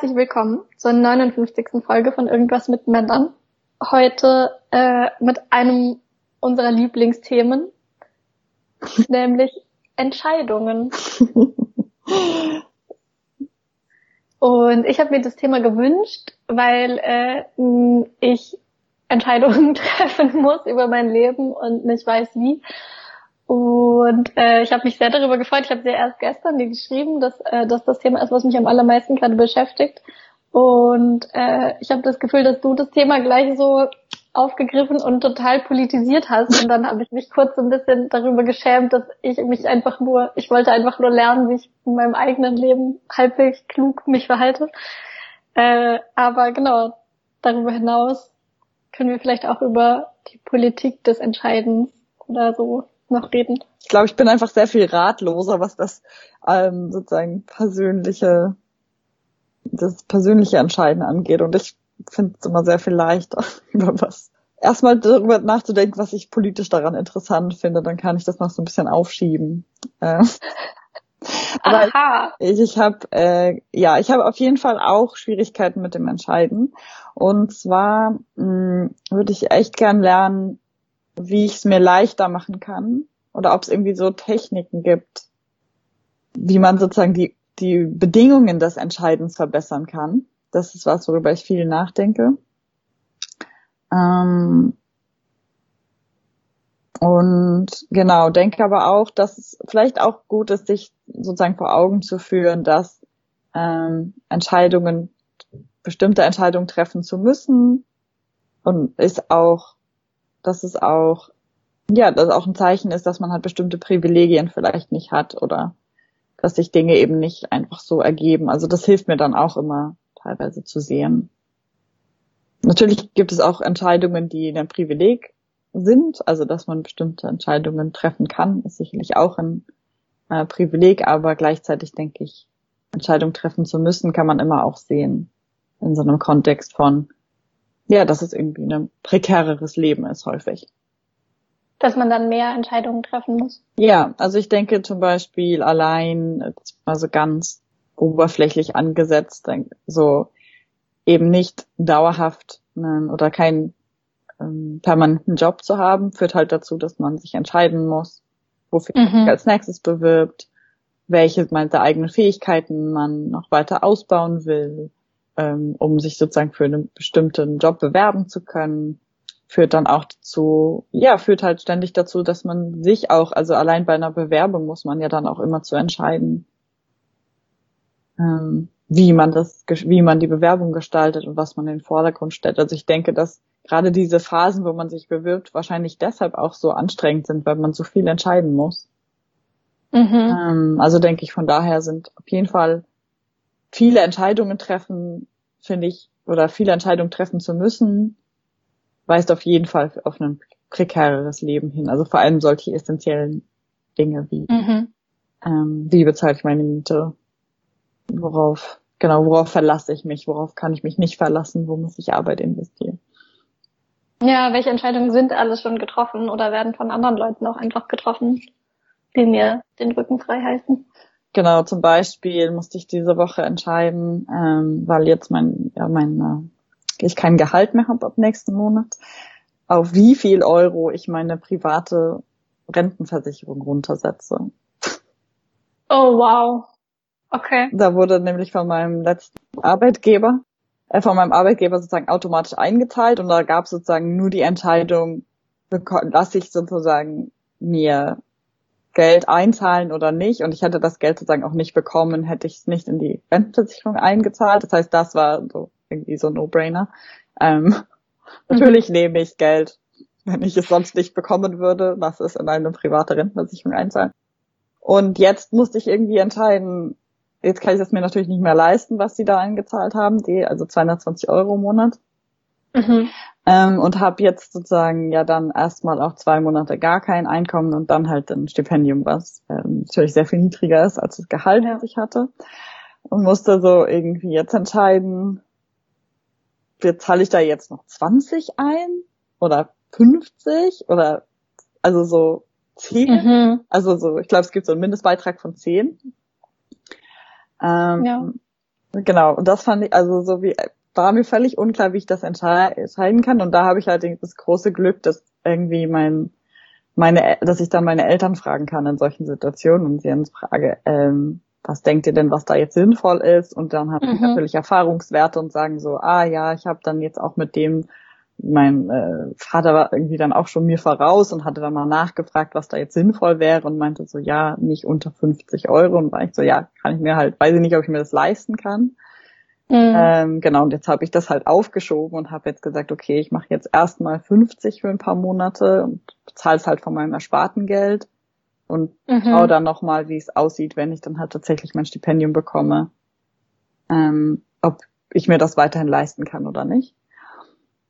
herzlich willkommen zur 59. Folge von Irgendwas mit Männern. Heute äh, mit einem unserer Lieblingsthemen, nämlich Entscheidungen. Und ich habe mir das Thema gewünscht, weil äh, ich Entscheidungen treffen muss über mein Leben und nicht weiß wie. Und äh, ich habe mich sehr darüber gefreut. Ich habe dir erst gestern dir geschrieben, dass, äh, dass das Thema ist, was mich am allermeisten gerade beschäftigt. Und äh, ich habe das Gefühl, dass du das Thema gleich so aufgegriffen und total politisiert hast. Und dann habe ich mich kurz so ein bisschen darüber geschämt, dass ich mich einfach nur, ich wollte einfach nur lernen, wie ich in meinem eigenen Leben halbwegs klug mich verhalte. Äh, aber genau, darüber hinaus können wir vielleicht auch über die Politik des Entscheidens oder so noch reden. Ich glaube, ich bin einfach sehr viel ratloser, was das ähm, sozusagen persönliche, das persönliche Entscheiden angeht. Und ich finde es immer sehr viel leichter, über was erstmal darüber nachzudenken, was ich politisch daran interessant finde, dann kann ich das noch so ein bisschen aufschieben. Äh, aber Aha. ich, ich habe äh, ja, ich habe auf jeden Fall auch Schwierigkeiten mit dem Entscheiden. Und zwar mh, würde ich echt gern lernen, wie ich es mir leichter machen kann oder ob es irgendwie so Techniken gibt, wie man sozusagen die, die Bedingungen des Entscheidens verbessern kann. Das ist was, worüber ich viel nachdenke. Ähm und genau, denke aber auch, dass es vielleicht auch gut ist, sich sozusagen vor Augen zu führen, dass ähm, Entscheidungen, bestimmte Entscheidungen treffen zu müssen und ist auch dass es auch, ja, dass auch ein Zeichen ist, dass man halt bestimmte Privilegien vielleicht nicht hat oder dass sich Dinge eben nicht einfach so ergeben. Also das hilft mir dann auch immer teilweise zu sehen. Natürlich gibt es auch Entscheidungen, die ein Privileg sind, also dass man bestimmte Entscheidungen treffen kann, ist sicherlich auch ein äh, Privileg, aber gleichzeitig denke ich, Entscheidungen treffen zu müssen, kann man immer auch sehen in so einem Kontext von, ja, dass es irgendwie ein prekäreres Leben ist häufig. Dass man dann mehr Entscheidungen treffen muss. Ja, also ich denke zum Beispiel allein, also ganz oberflächlich angesetzt, so eben nicht dauerhaft oder keinen ähm, permanenten Job zu haben, führt halt dazu, dass man sich entscheiden muss, wofür mhm. man sich als nächstes bewirbt, welche meinte eigenen Fähigkeiten man noch weiter ausbauen will, ähm, um sich sozusagen für einen bestimmten Job bewerben zu können, führt dann auch dazu, ja, führt halt ständig dazu, dass man sich auch, also allein bei einer Bewerbung muss man ja dann auch immer zu entscheiden, ähm, wie man das, wie man die Bewerbung gestaltet und was man in den Vordergrund stellt. Also ich denke, dass gerade diese Phasen, wo man sich bewirbt, wahrscheinlich deshalb auch so anstrengend sind, weil man so viel entscheiden muss. Mhm. Ähm, also denke ich, von daher sind auf jeden Fall viele Entscheidungen treffen, finde ich, oder viele Entscheidungen treffen zu müssen, weist auf jeden Fall auf ein prekäreres Leben hin. Also vor allem solche essentiellen Dinge wie, mhm. ähm, wie bezahle ich meine Miete, worauf, genau, worauf verlasse ich mich, worauf kann ich mich nicht verlassen, wo muss ich Arbeit investieren. Ja, welche Entscheidungen sind alles schon getroffen oder werden von anderen Leuten auch einfach getroffen, die mir den Rücken frei halten? Genau, zum Beispiel musste ich diese Woche entscheiden, ähm, weil jetzt mein, ja, mein, äh, ich kein Gehalt mehr habe ab nächsten Monat, auf wie viel Euro ich meine private Rentenversicherung runtersetze. Oh wow. Okay. Da wurde nämlich von meinem letzten Arbeitgeber, äh, von meinem Arbeitgeber sozusagen automatisch eingezahlt und da gab es sozusagen nur die Entscheidung, lasse ich sozusagen mir Geld einzahlen oder nicht. Und ich hätte das Geld sozusagen auch nicht bekommen, hätte ich es nicht in die Rentenversicherung eingezahlt. Das heißt, das war so irgendwie so ein No-Brainer. Ähm, mhm. Natürlich nehme ich Geld, wenn ich es sonst nicht bekommen würde, was es in eine private Rentenversicherung einzahlen. Und jetzt musste ich irgendwie entscheiden, jetzt kann ich das mir natürlich nicht mehr leisten, was sie da eingezahlt haben, die, also 220 Euro im Monat. Mhm. Ähm, und habe jetzt sozusagen ja dann erstmal auch zwei Monate gar kein Einkommen und dann halt ein Stipendium, was ähm, natürlich sehr viel niedriger ist als das Gehalt, das ich hatte. Und musste so irgendwie jetzt entscheiden, zahle ich da jetzt noch 20 ein oder 50 oder also so 10? Mhm. Also so, ich glaube, es gibt so einen Mindestbeitrag von 10. Ähm, ja. Genau, und das fand ich, also so wie, war mir völlig unklar, wie ich das entscheiden kann. Und da habe ich halt das große Glück, dass irgendwie mein, meine, dass ich dann meine Eltern fragen kann in solchen Situationen und sie dann frage, ähm, was denkt ihr denn, was da jetzt sinnvoll ist? Und dann habe mhm. ich natürlich Erfahrungswerte und sagen so, ah ja, ich habe dann jetzt auch mit dem mein äh, Vater war irgendwie dann auch schon mir voraus und hatte dann mal nachgefragt, was da jetzt sinnvoll wäre und meinte so, ja, nicht unter 50 Euro. Und war ich so, ja, kann ich mir halt, weiß ich nicht, ob ich mir das leisten kann. Mhm. Ähm, genau, und jetzt habe ich das halt aufgeschoben und habe jetzt gesagt, okay, ich mache jetzt erstmal 50 für ein paar Monate und bezahle es halt von meinem ersparten Geld und mhm. schaue dann nochmal, wie es aussieht, wenn ich dann halt tatsächlich mein Stipendium bekomme, ähm, ob ich mir das weiterhin leisten kann oder nicht.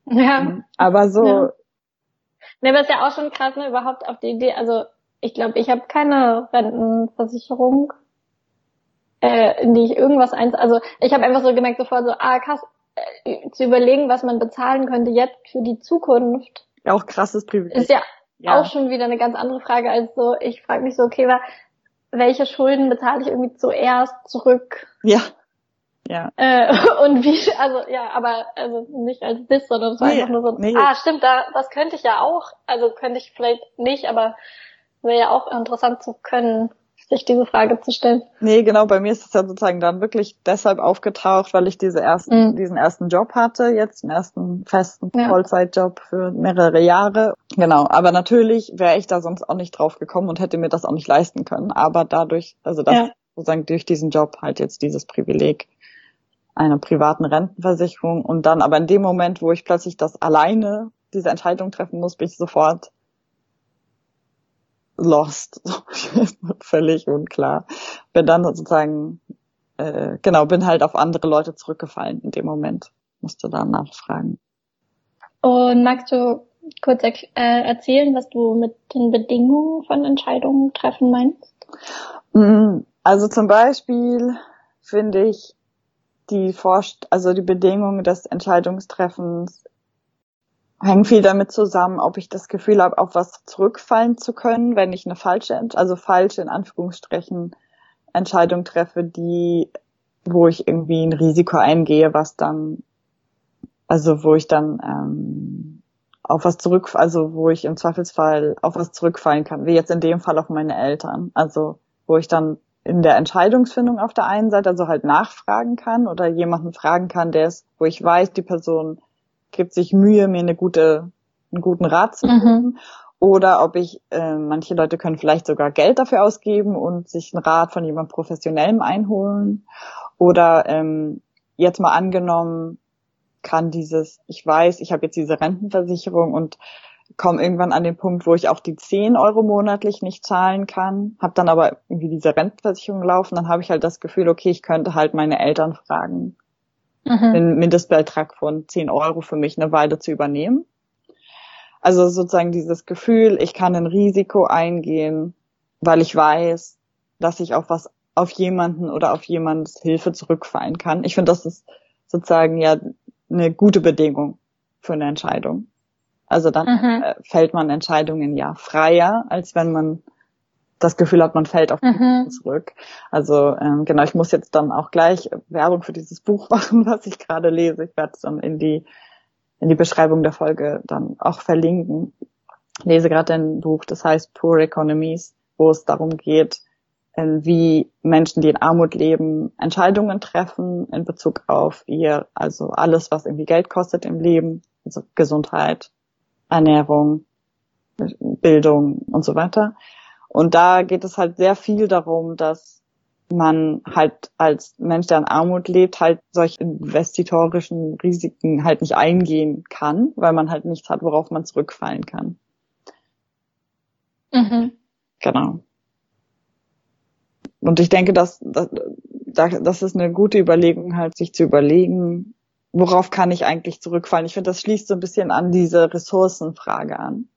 Ja. Mhm. Aber so. Ja. Ne, aber ist ja auch schon krass, ne, überhaupt auf die Idee. Also ich glaube, ich habe keine Rentenversicherung, äh, in die ich irgendwas eins. Also ich habe einfach so gemerkt sofort so, ah krass, äh, zu überlegen, was man bezahlen könnte jetzt für die Zukunft. Auch krasses Privileg. Ist ja, ja, auch schon wieder eine ganz andere Frage als so. Ich frage mich so, okay, welche Schulden bezahle ich irgendwie zuerst zurück? Ja. Ja. Äh, und wie, also ja, aber also nicht als Diss, sondern es war nee, einfach nur so, nee. ah, stimmt, da, das könnte ich ja auch, also könnte ich vielleicht nicht, aber wäre ja auch interessant zu können, sich diese Frage zu stellen. Nee, genau, bei mir ist es ja sozusagen dann wirklich deshalb aufgetaucht, weil ich diese ersten, mhm. diesen ersten Job hatte, jetzt einen ersten festen ja. Vollzeitjob für mehrere Jahre. Genau, aber natürlich wäre ich da sonst auch nicht drauf gekommen und hätte mir das auch nicht leisten können. Aber dadurch, also das ja. sozusagen durch diesen Job halt jetzt dieses Privileg einer privaten Rentenversicherung und dann aber in dem Moment, wo ich plötzlich das alleine diese Entscheidung treffen muss, bin ich sofort lost, völlig unklar. Bin dann sozusagen, äh, genau, bin halt auf andere Leute zurückgefallen in dem Moment, musste dann nachfragen. Und magst du kurz äh, erzählen, was du mit den Bedingungen von Entscheidungen treffen meinst? Mm, also zum Beispiel finde ich die Vorst also die Bedingungen des Entscheidungstreffens hängen viel damit zusammen, ob ich das Gefühl habe, auf was zurückfallen zu können, wenn ich eine falsche, also falsche in Anführungsstrichen Entscheidung treffe, die, wo ich irgendwie ein Risiko eingehe, was dann, also wo ich dann ähm, auf was zurück, also wo ich im Zweifelsfall auf was zurückfallen kann, wie jetzt in dem Fall auf meine Eltern, also wo ich dann in der Entscheidungsfindung auf der einen Seite, also halt nachfragen kann oder jemanden fragen kann, der ist, wo ich weiß, die Person gibt sich Mühe, mir eine gute, einen guten Rat zu geben. Mhm. Oder ob ich, äh, manche Leute können vielleicht sogar Geld dafür ausgeben und sich einen Rat von jemandem Professionellem einholen. Oder ähm, jetzt mal angenommen, kann dieses, ich weiß, ich habe jetzt diese Rentenversicherung und komme irgendwann an den Punkt, wo ich auch die 10 Euro monatlich nicht zahlen kann, habe dann aber irgendwie diese Rentenversicherung laufen, dann habe ich halt das Gefühl, okay, ich könnte halt meine Eltern fragen, mhm. den Mindestbeitrag von 10 Euro für mich eine Weile zu übernehmen. Also sozusagen dieses Gefühl, ich kann ein Risiko eingehen, weil ich weiß, dass ich auf was, auf jemanden oder auf jemandes Hilfe zurückfallen kann. Ich finde, das ist sozusagen ja eine gute Bedingung für eine Entscheidung. Also dann mhm. äh, fällt man Entscheidungen ja freier, als wenn man das Gefühl hat, man fällt auf mhm. zurück. Also ähm, genau, ich muss jetzt dann auch gleich Werbung für dieses Buch machen, was ich gerade lese. Ich werde es dann in die in die Beschreibung der Folge dann auch verlinken. Ich lese gerade ein Buch, das heißt Poor Economies, wo es darum geht, äh, wie Menschen, die in Armut leben, Entscheidungen treffen in Bezug auf ihr, also alles, was irgendwie Geld kostet im Leben, also Gesundheit, Ernährung, Bildung und so weiter. Und da geht es halt sehr viel darum, dass man halt als Mensch, der in Armut lebt, halt solche investitorischen Risiken halt nicht eingehen kann, weil man halt nichts hat, worauf man zurückfallen kann. Mhm. Genau. Und ich denke, dass, dass, das ist eine gute Überlegung, halt sich zu überlegen, worauf kann ich eigentlich zurückfallen? Ich finde, das schließt so ein bisschen an diese Ressourcenfrage an.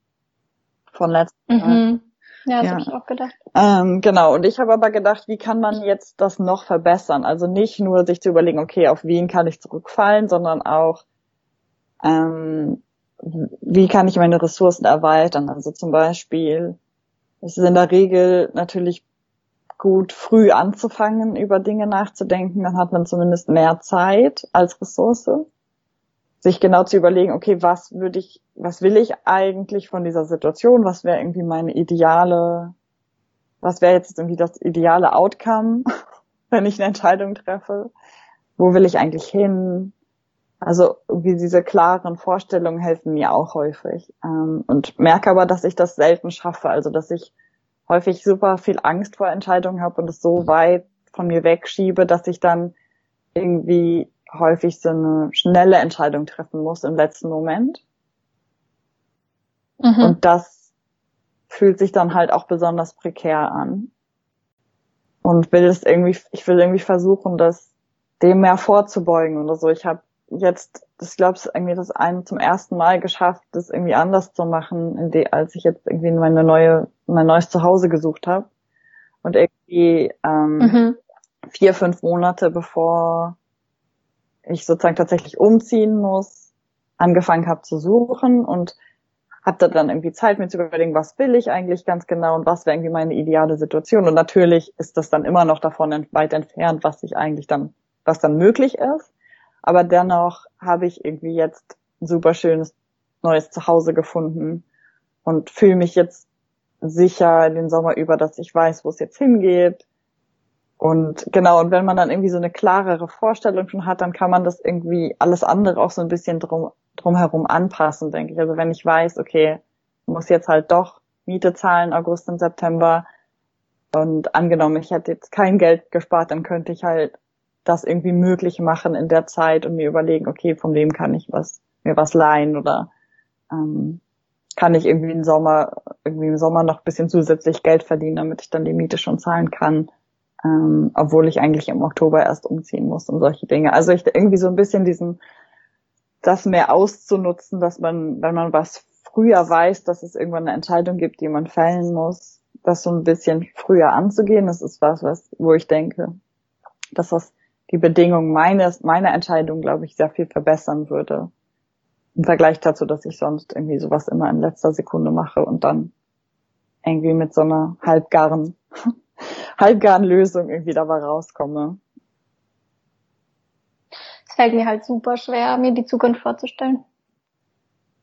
Von letztem mhm. Ja, das ja. habe ich auch gedacht. Ähm, genau, und ich habe aber gedacht, wie kann man jetzt das noch verbessern? Also nicht nur sich zu überlegen, okay, auf wen kann ich zurückfallen, sondern auch, ähm, wie kann ich meine Ressourcen erweitern? Also zum Beispiel, es ist in der Regel natürlich gut, früh anzufangen, über Dinge nachzudenken. Dann hat man zumindest mehr Zeit als Ressource, sich genau zu überlegen, okay, was würde ich, was will ich eigentlich von dieser Situation? Was wäre irgendwie meine ideale, was wäre jetzt irgendwie das ideale Outcome, wenn ich eine Entscheidung treffe? Wo will ich eigentlich hin? Also irgendwie diese klaren Vorstellungen helfen mir auch häufig. Ähm, und merke aber, dass ich das selten schaffe. Also dass ich häufig super viel Angst vor Entscheidungen habe und es so weit von mir wegschiebe, dass ich dann irgendwie häufig so eine schnelle Entscheidung treffen muss im letzten Moment. Mhm. Und das fühlt sich dann halt auch besonders prekär an. Und will es irgendwie, ich will irgendwie versuchen, das dem mehr vorzubeugen oder so. Ich habe jetzt, das glaube ich, irgendwie das ein zum ersten Mal geschafft, das irgendwie anders zu machen, die, als ich jetzt irgendwie meine neue, mein neues Zuhause gesucht habe. Und irgendwie ähm, mhm. vier, fünf Monate bevor ich sozusagen tatsächlich umziehen muss, angefangen habe zu suchen und hatte dann irgendwie Zeit, mir zu überlegen, was will ich eigentlich ganz genau und was wäre irgendwie meine ideale Situation. Und natürlich ist das dann immer noch davon weit entfernt, was ich eigentlich dann, was dann möglich ist. Aber dennoch habe ich irgendwie jetzt ein super schönes neues Zuhause gefunden und fühle mich jetzt sicher den Sommer über, dass ich weiß, wo es jetzt hingeht. Und genau, und wenn man dann irgendwie so eine klarere Vorstellung schon hat, dann kann man das irgendwie alles andere auch so ein bisschen drum, drumherum anpassen, denke ich. Also wenn ich weiß, okay, muss jetzt halt doch Miete zahlen, August und September. Und angenommen, ich hätte jetzt kein Geld gespart, dann könnte ich halt das irgendwie möglich machen in der Zeit und mir überlegen, okay, von wem kann ich was, mir was leihen oder ähm, kann ich irgendwie im Sommer, irgendwie im Sommer noch ein bisschen zusätzlich Geld verdienen, damit ich dann die Miete schon zahlen kann, ähm, obwohl ich eigentlich im Oktober erst umziehen muss und solche Dinge. Also ich irgendwie so ein bisschen diesen, das mehr auszunutzen, dass man, wenn man was früher weiß, dass es irgendwann eine Entscheidung gibt, die man fällen muss, das so ein bisschen früher anzugehen, das ist was, was, wo ich denke, dass das die Bedingungen meines, meiner Entscheidung, glaube ich, sehr viel verbessern würde. Im Vergleich dazu, dass ich sonst irgendwie sowas immer in letzter Sekunde mache und dann irgendwie mit so einer halbgaren, halbgaren Lösung irgendwie dabei rauskomme. Es fällt mir halt super schwer, mir die Zukunft vorzustellen.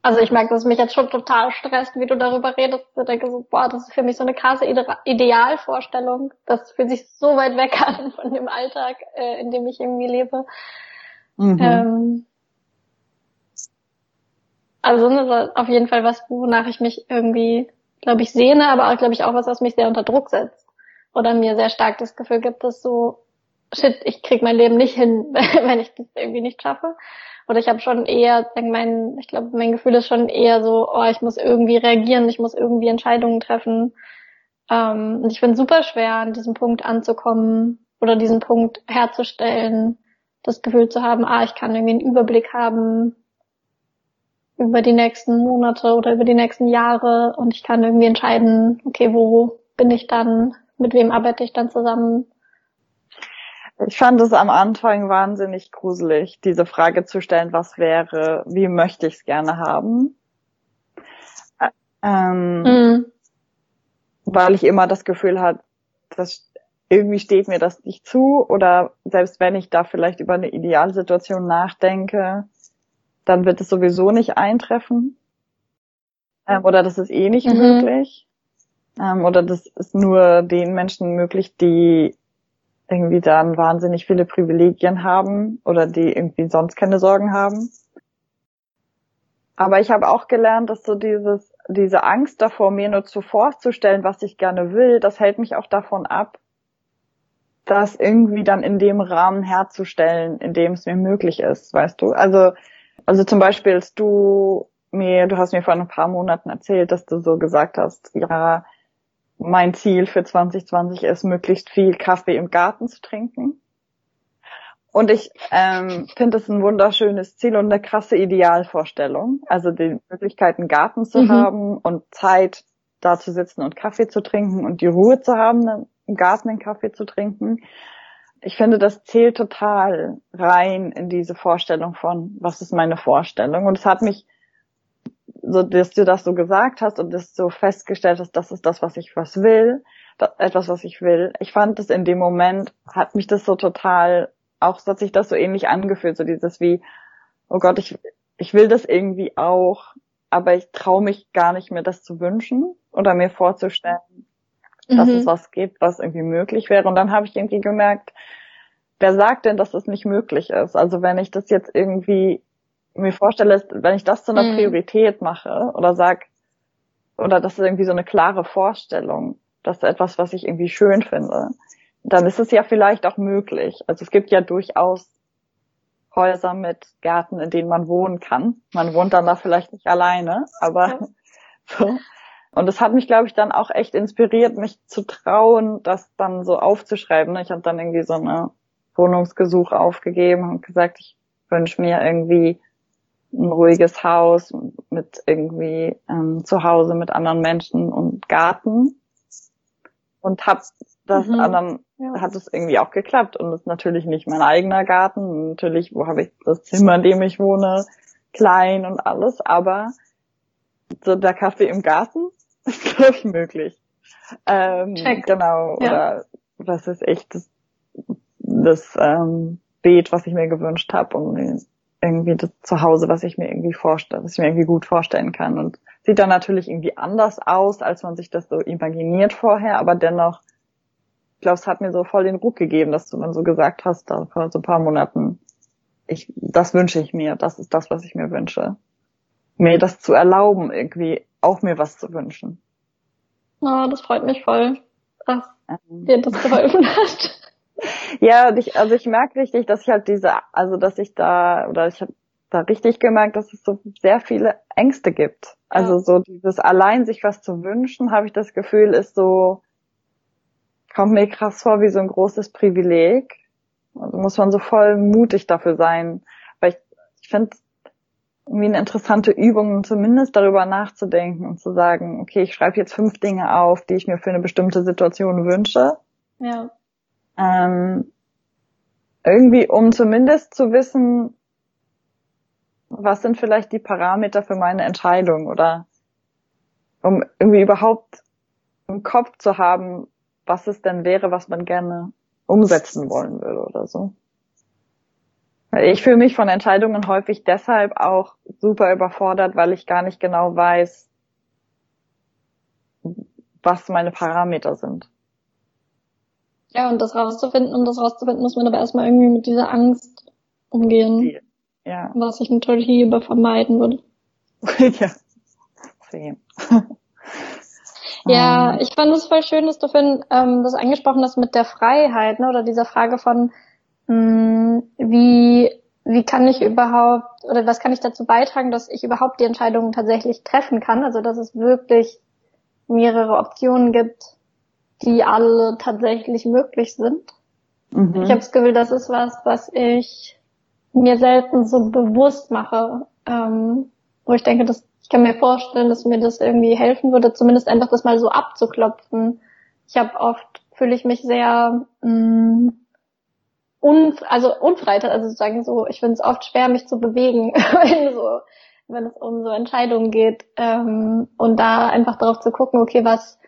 Also ich merke, dass es mich jetzt schon total stresst, wie du darüber redest. Ich denke so, boah, das ist für mich so eine krasse Idealvorstellung. Das fühlt sich so weit weg an von dem Alltag, äh, in dem ich irgendwie lebe. Mhm. Ähm, also das ist auf jeden Fall was, wonach ich mich irgendwie, glaube ich, sehne, aber auch, glaube ich, auch was, was mich sehr unter Druck setzt. Oder mir sehr stark das Gefühl gibt, dass so, shit, ich krieg mein Leben nicht hin, wenn ich das irgendwie nicht schaffe oder ich habe schon eher, mein, ich glaube, mein Gefühl ist schon eher so, oh, ich muss irgendwie reagieren, ich muss irgendwie Entscheidungen treffen. Ähm, und ich finde super schwer, an diesem Punkt anzukommen oder diesen Punkt herzustellen, das Gefühl zu haben, ah, ich kann irgendwie einen Überblick haben über die nächsten Monate oder über die nächsten Jahre und ich kann irgendwie entscheiden, okay, wo bin ich dann, mit wem arbeite ich dann zusammen, ich fand es am Anfang wahnsinnig gruselig, diese Frage zu stellen, was wäre, wie möchte ich es gerne haben. Ähm, mhm. Weil ich immer das Gefühl hatte, dass irgendwie steht mir das nicht zu oder selbst wenn ich da vielleicht über eine Idealsituation nachdenke, dann wird es sowieso nicht eintreffen. Ähm, oder das ist eh nicht mhm. möglich. Ähm, oder das ist nur den Menschen möglich, die irgendwie dann wahnsinnig viele Privilegien haben oder die irgendwie sonst keine Sorgen haben. Aber ich habe auch gelernt, dass so dieses, diese Angst davor, mir nur zu vorzustellen, was ich gerne will, das hält mich auch davon ab, das irgendwie dann in dem Rahmen herzustellen, in dem es mir möglich ist, weißt du? Also, also zum Beispiel, als du mir, du hast mir vor ein paar Monaten erzählt, dass du so gesagt hast, ja, mein Ziel für 2020 ist, möglichst viel Kaffee im Garten zu trinken. Und ich ähm, finde es ein wunderschönes Ziel und eine krasse Idealvorstellung. Also die Möglichkeit, einen Garten zu mhm. haben und Zeit da zu sitzen und Kaffee zu trinken und die Ruhe zu haben, im Garten einen Kaffee zu trinken. Ich finde, das zählt total rein in diese Vorstellung von, was ist meine Vorstellung? Und es hat mich so, dass du das so gesagt hast und das so festgestellt hast, das ist das, was ich was will, etwas, was ich will. Ich fand es in dem Moment, hat mich das so total, auch hat sich das so ähnlich angefühlt, so dieses wie, oh Gott, ich, ich will das irgendwie auch, aber ich traue mich gar nicht mehr, das zu wünschen oder mir vorzustellen, mhm. dass es was gibt, was irgendwie möglich wäre. Und dann habe ich irgendwie gemerkt, wer sagt denn, dass das nicht möglich ist? Also wenn ich das jetzt irgendwie mir vorstelle, wenn ich das zu einer mhm. Priorität mache oder sag, oder das ist irgendwie so eine klare Vorstellung, das ist etwas, was ich irgendwie schön finde, dann ist es ja vielleicht auch möglich. Also es gibt ja durchaus Häuser mit Gärten, in denen man wohnen kann. Man wohnt dann da vielleicht nicht alleine, aber ja. so. Und es hat mich, glaube ich, dann auch echt inspiriert, mich zu trauen, das dann so aufzuschreiben. Ich habe dann irgendwie so eine Wohnungsgesuch aufgegeben und gesagt, ich wünsche mir irgendwie ein ruhiges Haus mit irgendwie ähm, zu Hause mit anderen Menschen und Garten und hab das mhm. dann ja. hat es irgendwie auch geklappt und ist natürlich nicht mein eigener Garten natürlich wo habe ich das Zimmer in dem ich wohne klein und alles aber so der Kaffee im Garten ist glaube ich möglich ähm, Check. genau ja. oder was ist echt das, das ähm, Beet was ich mir gewünscht habe und irgendwie das Zuhause, was ich mir irgendwie vorstelle, was ich mir irgendwie gut vorstellen kann. Und sieht dann natürlich irgendwie anders aus, als man sich das so imaginiert vorher, aber dennoch, ich glaube, es hat mir so voll den Ruck gegeben, dass du dann so gesagt hast, da vor so ein paar Monaten, ich, das wünsche ich mir, das ist das, was ich mir wünsche. Mir das zu erlauben, irgendwie auch mir was zu wünschen. Oh, das freut mich voll, dass ähm. dir das geholfen hat. Ja, ich, also ich merke richtig, dass ich halt diese, also dass ich da, oder ich habe da richtig gemerkt, dass es so sehr viele Ängste gibt. Also ja. so dieses allein sich was zu wünschen, habe ich das Gefühl, ist so, kommt mir krass vor wie so ein großes Privileg. Also muss man so voll mutig dafür sein. Weil ich, ich finde irgendwie eine interessante Übung, zumindest darüber nachzudenken und zu sagen, okay, ich schreibe jetzt fünf Dinge auf, die ich mir für eine bestimmte Situation wünsche. Ja. Ähm, irgendwie, um zumindest zu wissen, was sind vielleicht die Parameter für meine Entscheidung oder um irgendwie überhaupt im Kopf zu haben, was es denn wäre, was man gerne umsetzen wollen würde oder so. Ich fühle mich von Entscheidungen häufig deshalb auch super überfordert, weil ich gar nicht genau weiß, was meine Parameter sind. Ja, und das rauszufinden, um das rauszufinden, muss man aber erstmal irgendwie mit dieser Angst umgehen. Ja. Was ich natürlich lieber vermeiden würde. ja. Same. ja, ähm. ich fand es voll schön, dass du Finn, ähm, das angesprochen hast mit der Freiheit, ne, oder dieser Frage von, mh, hm, wie, wie kann ich überhaupt, oder was kann ich dazu beitragen, dass ich überhaupt die Entscheidungen tatsächlich treffen kann, also dass es wirklich mehrere Optionen gibt, die alle tatsächlich möglich sind. Mhm. Ich habe das Gefühl, das ist was, was ich mir selten so bewusst mache, ähm, wo ich denke, dass ich kann mir vorstellen, dass mir das irgendwie helfen würde, zumindest einfach das mal so abzuklopfen. Ich habe oft fühle ich mich sehr mh, mm, un, also unfreitag, also sozusagen so, ich finde es oft schwer, mich zu bewegen, wenn so, wenn es um so Entscheidungen geht ähm, und da einfach darauf zu gucken, okay, was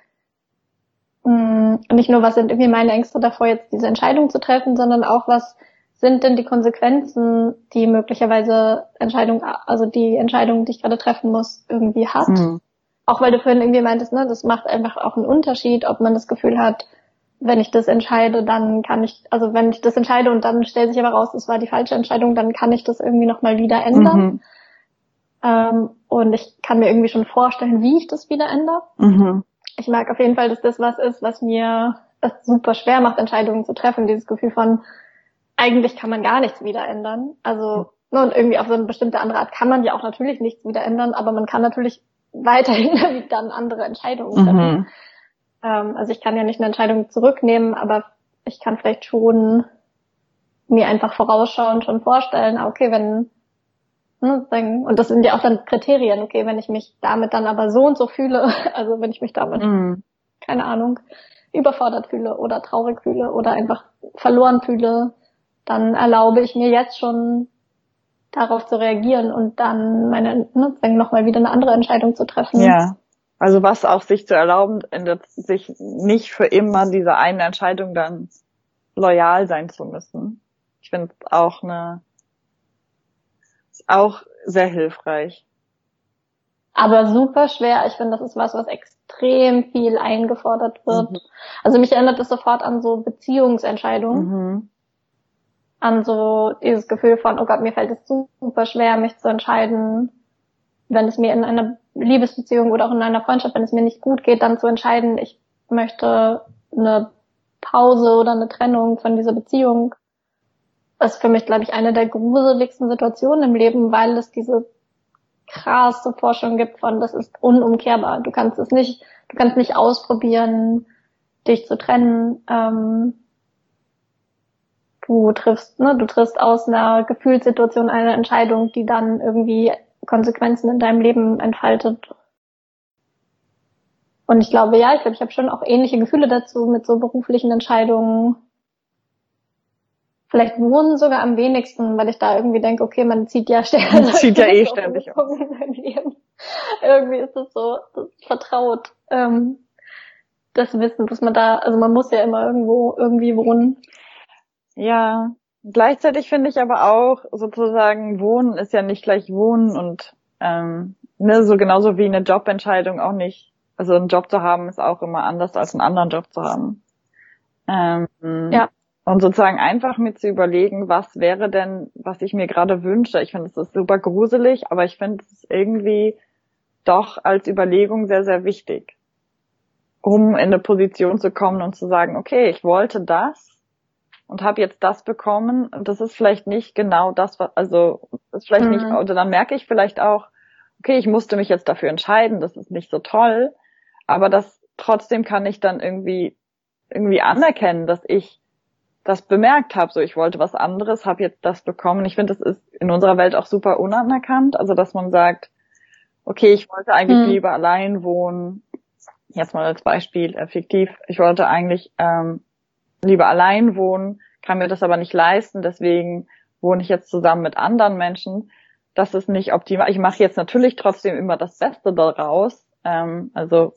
mh, mm, nicht nur was sind irgendwie meine Ängste davor, jetzt diese Entscheidung zu treffen, sondern auch was sind denn die Konsequenzen, die möglicherweise Entscheidung, also die Entscheidung, die ich gerade treffen muss, irgendwie hat. Mhm. Auch weil du vorhin irgendwie meintest, ne, das macht einfach auch einen Unterschied, ob man das Gefühl hat, wenn ich das entscheide, dann kann ich, also wenn ich das entscheide und dann stellt sich aber raus, es war die falsche Entscheidung, dann kann ich das irgendwie nochmal wieder ändern. Mhm. Ähm, und ich kann mir irgendwie schon vorstellen, wie ich das wieder ändere. Mhm ich mag auf jeden Fall, dass das was ist, was mir das super schwer macht, Entscheidungen zu treffen. Dieses Gefühl von, eigentlich kann man gar nichts wieder ändern. Also, ne, und irgendwie auf so eine bestimmte andere Art kann man ja auch natürlich nichts wieder ändern, aber man kann natürlich weiterhin dann andere Entscheidungen treffen. Mhm. Ähm, also ich kann ja nicht eine Entscheidung zurücknehmen, aber ich kann vielleicht schon mir einfach vorausschauen, schon vorstellen, ah, okay, wenn Ne, und das sind ja auch dann Kriterien, okay, wenn ich mich damit dann aber so und so fühle, also wenn ich mich damit, mm. keine Ahnung, überfordert fühle oder traurig fühle oder einfach verloren fühle, dann erlaube ich mir jetzt schon darauf zu reagieren und dann meine, ne, nochmal wieder eine andere Entscheidung zu treffen. Ja, Also was auch sich zu erlauben, sich nicht für immer dieser einen Entscheidung dann loyal sein zu müssen. Ich finde auch eine, ist auch sehr hilfreich. Aber super schwer. Ich finde, das ist was, was extrem viel eingefordert wird. Mhm. Also mich erinnert das sofort an so Beziehungsentscheidungen. Mhm. An so dieses Gefühl von, oh Gott, mir fällt es super schwer, mich zu entscheiden, wenn es mir in einer Liebesbeziehung oder auch in einer Freundschaft, wenn es mir nicht gut geht, dann zu entscheiden, ich möchte eine Pause oder eine Trennung von dieser Beziehung. Ist für mich, glaube ich, eine der gruseligsten Situationen im Leben, weil es diese krasse Forschung gibt von, das ist unumkehrbar. Du kannst es nicht, du kannst nicht ausprobieren, dich zu trennen. Ähm, du triffst, ne, du triffst aus einer Gefühlssituation eine Entscheidung, die dann irgendwie Konsequenzen in deinem Leben entfaltet. Und ich glaube, ja, ich glaube, ich habe schon auch ähnliche Gefühle dazu mit so beruflichen Entscheidungen. Vielleicht Wohnen sogar am wenigsten, weil ich da irgendwie denke, okay, man zieht ja ständig. Man zieht ja eh ständig aus. irgendwie ist es so ist vertraut. Ähm, das Wissen, dass man da, also man muss ja immer irgendwo irgendwie wohnen. Ja, gleichzeitig finde ich aber auch sozusagen Wohnen ist ja nicht gleich Wohnen und ähm, ne, so genauso wie eine Jobentscheidung auch nicht. Also einen Job zu haben ist auch immer anders als einen anderen Job zu haben. Ähm, ja. Und sozusagen einfach mir zu überlegen, was wäre denn, was ich mir gerade wünsche. Ich finde, es ist super gruselig, aber ich finde es irgendwie doch als Überlegung sehr, sehr wichtig, um in eine Position zu kommen und zu sagen, okay, ich wollte das und habe jetzt das bekommen und das ist vielleicht nicht genau das, was, also ist vielleicht mhm. nicht, oder dann merke ich vielleicht auch, okay, ich musste mich jetzt dafür entscheiden, das ist nicht so toll, aber das trotzdem kann ich dann irgendwie irgendwie anerkennen, dass ich das bemerkt habe, so ich wollte was anderes, habe jetzt das bekommen. Ich finde, das ist in unserer Welt auch super unanerkannt, also dass man sagt, okay, ich wollte eigentlich hm. lieber allein wohnen. Jetzt mal als Beispiel äh, fiktiv. Ich wollte eigentlich ähm, lieber allein wohnen, kann mir das aber nicht leisten, deswegen wohne ich jetzt zusammen mit anderen Menschen. Das ist nicht optimal. Ich mache jetzt natürlich trotzdem immer das Beste daraus. Ähm, also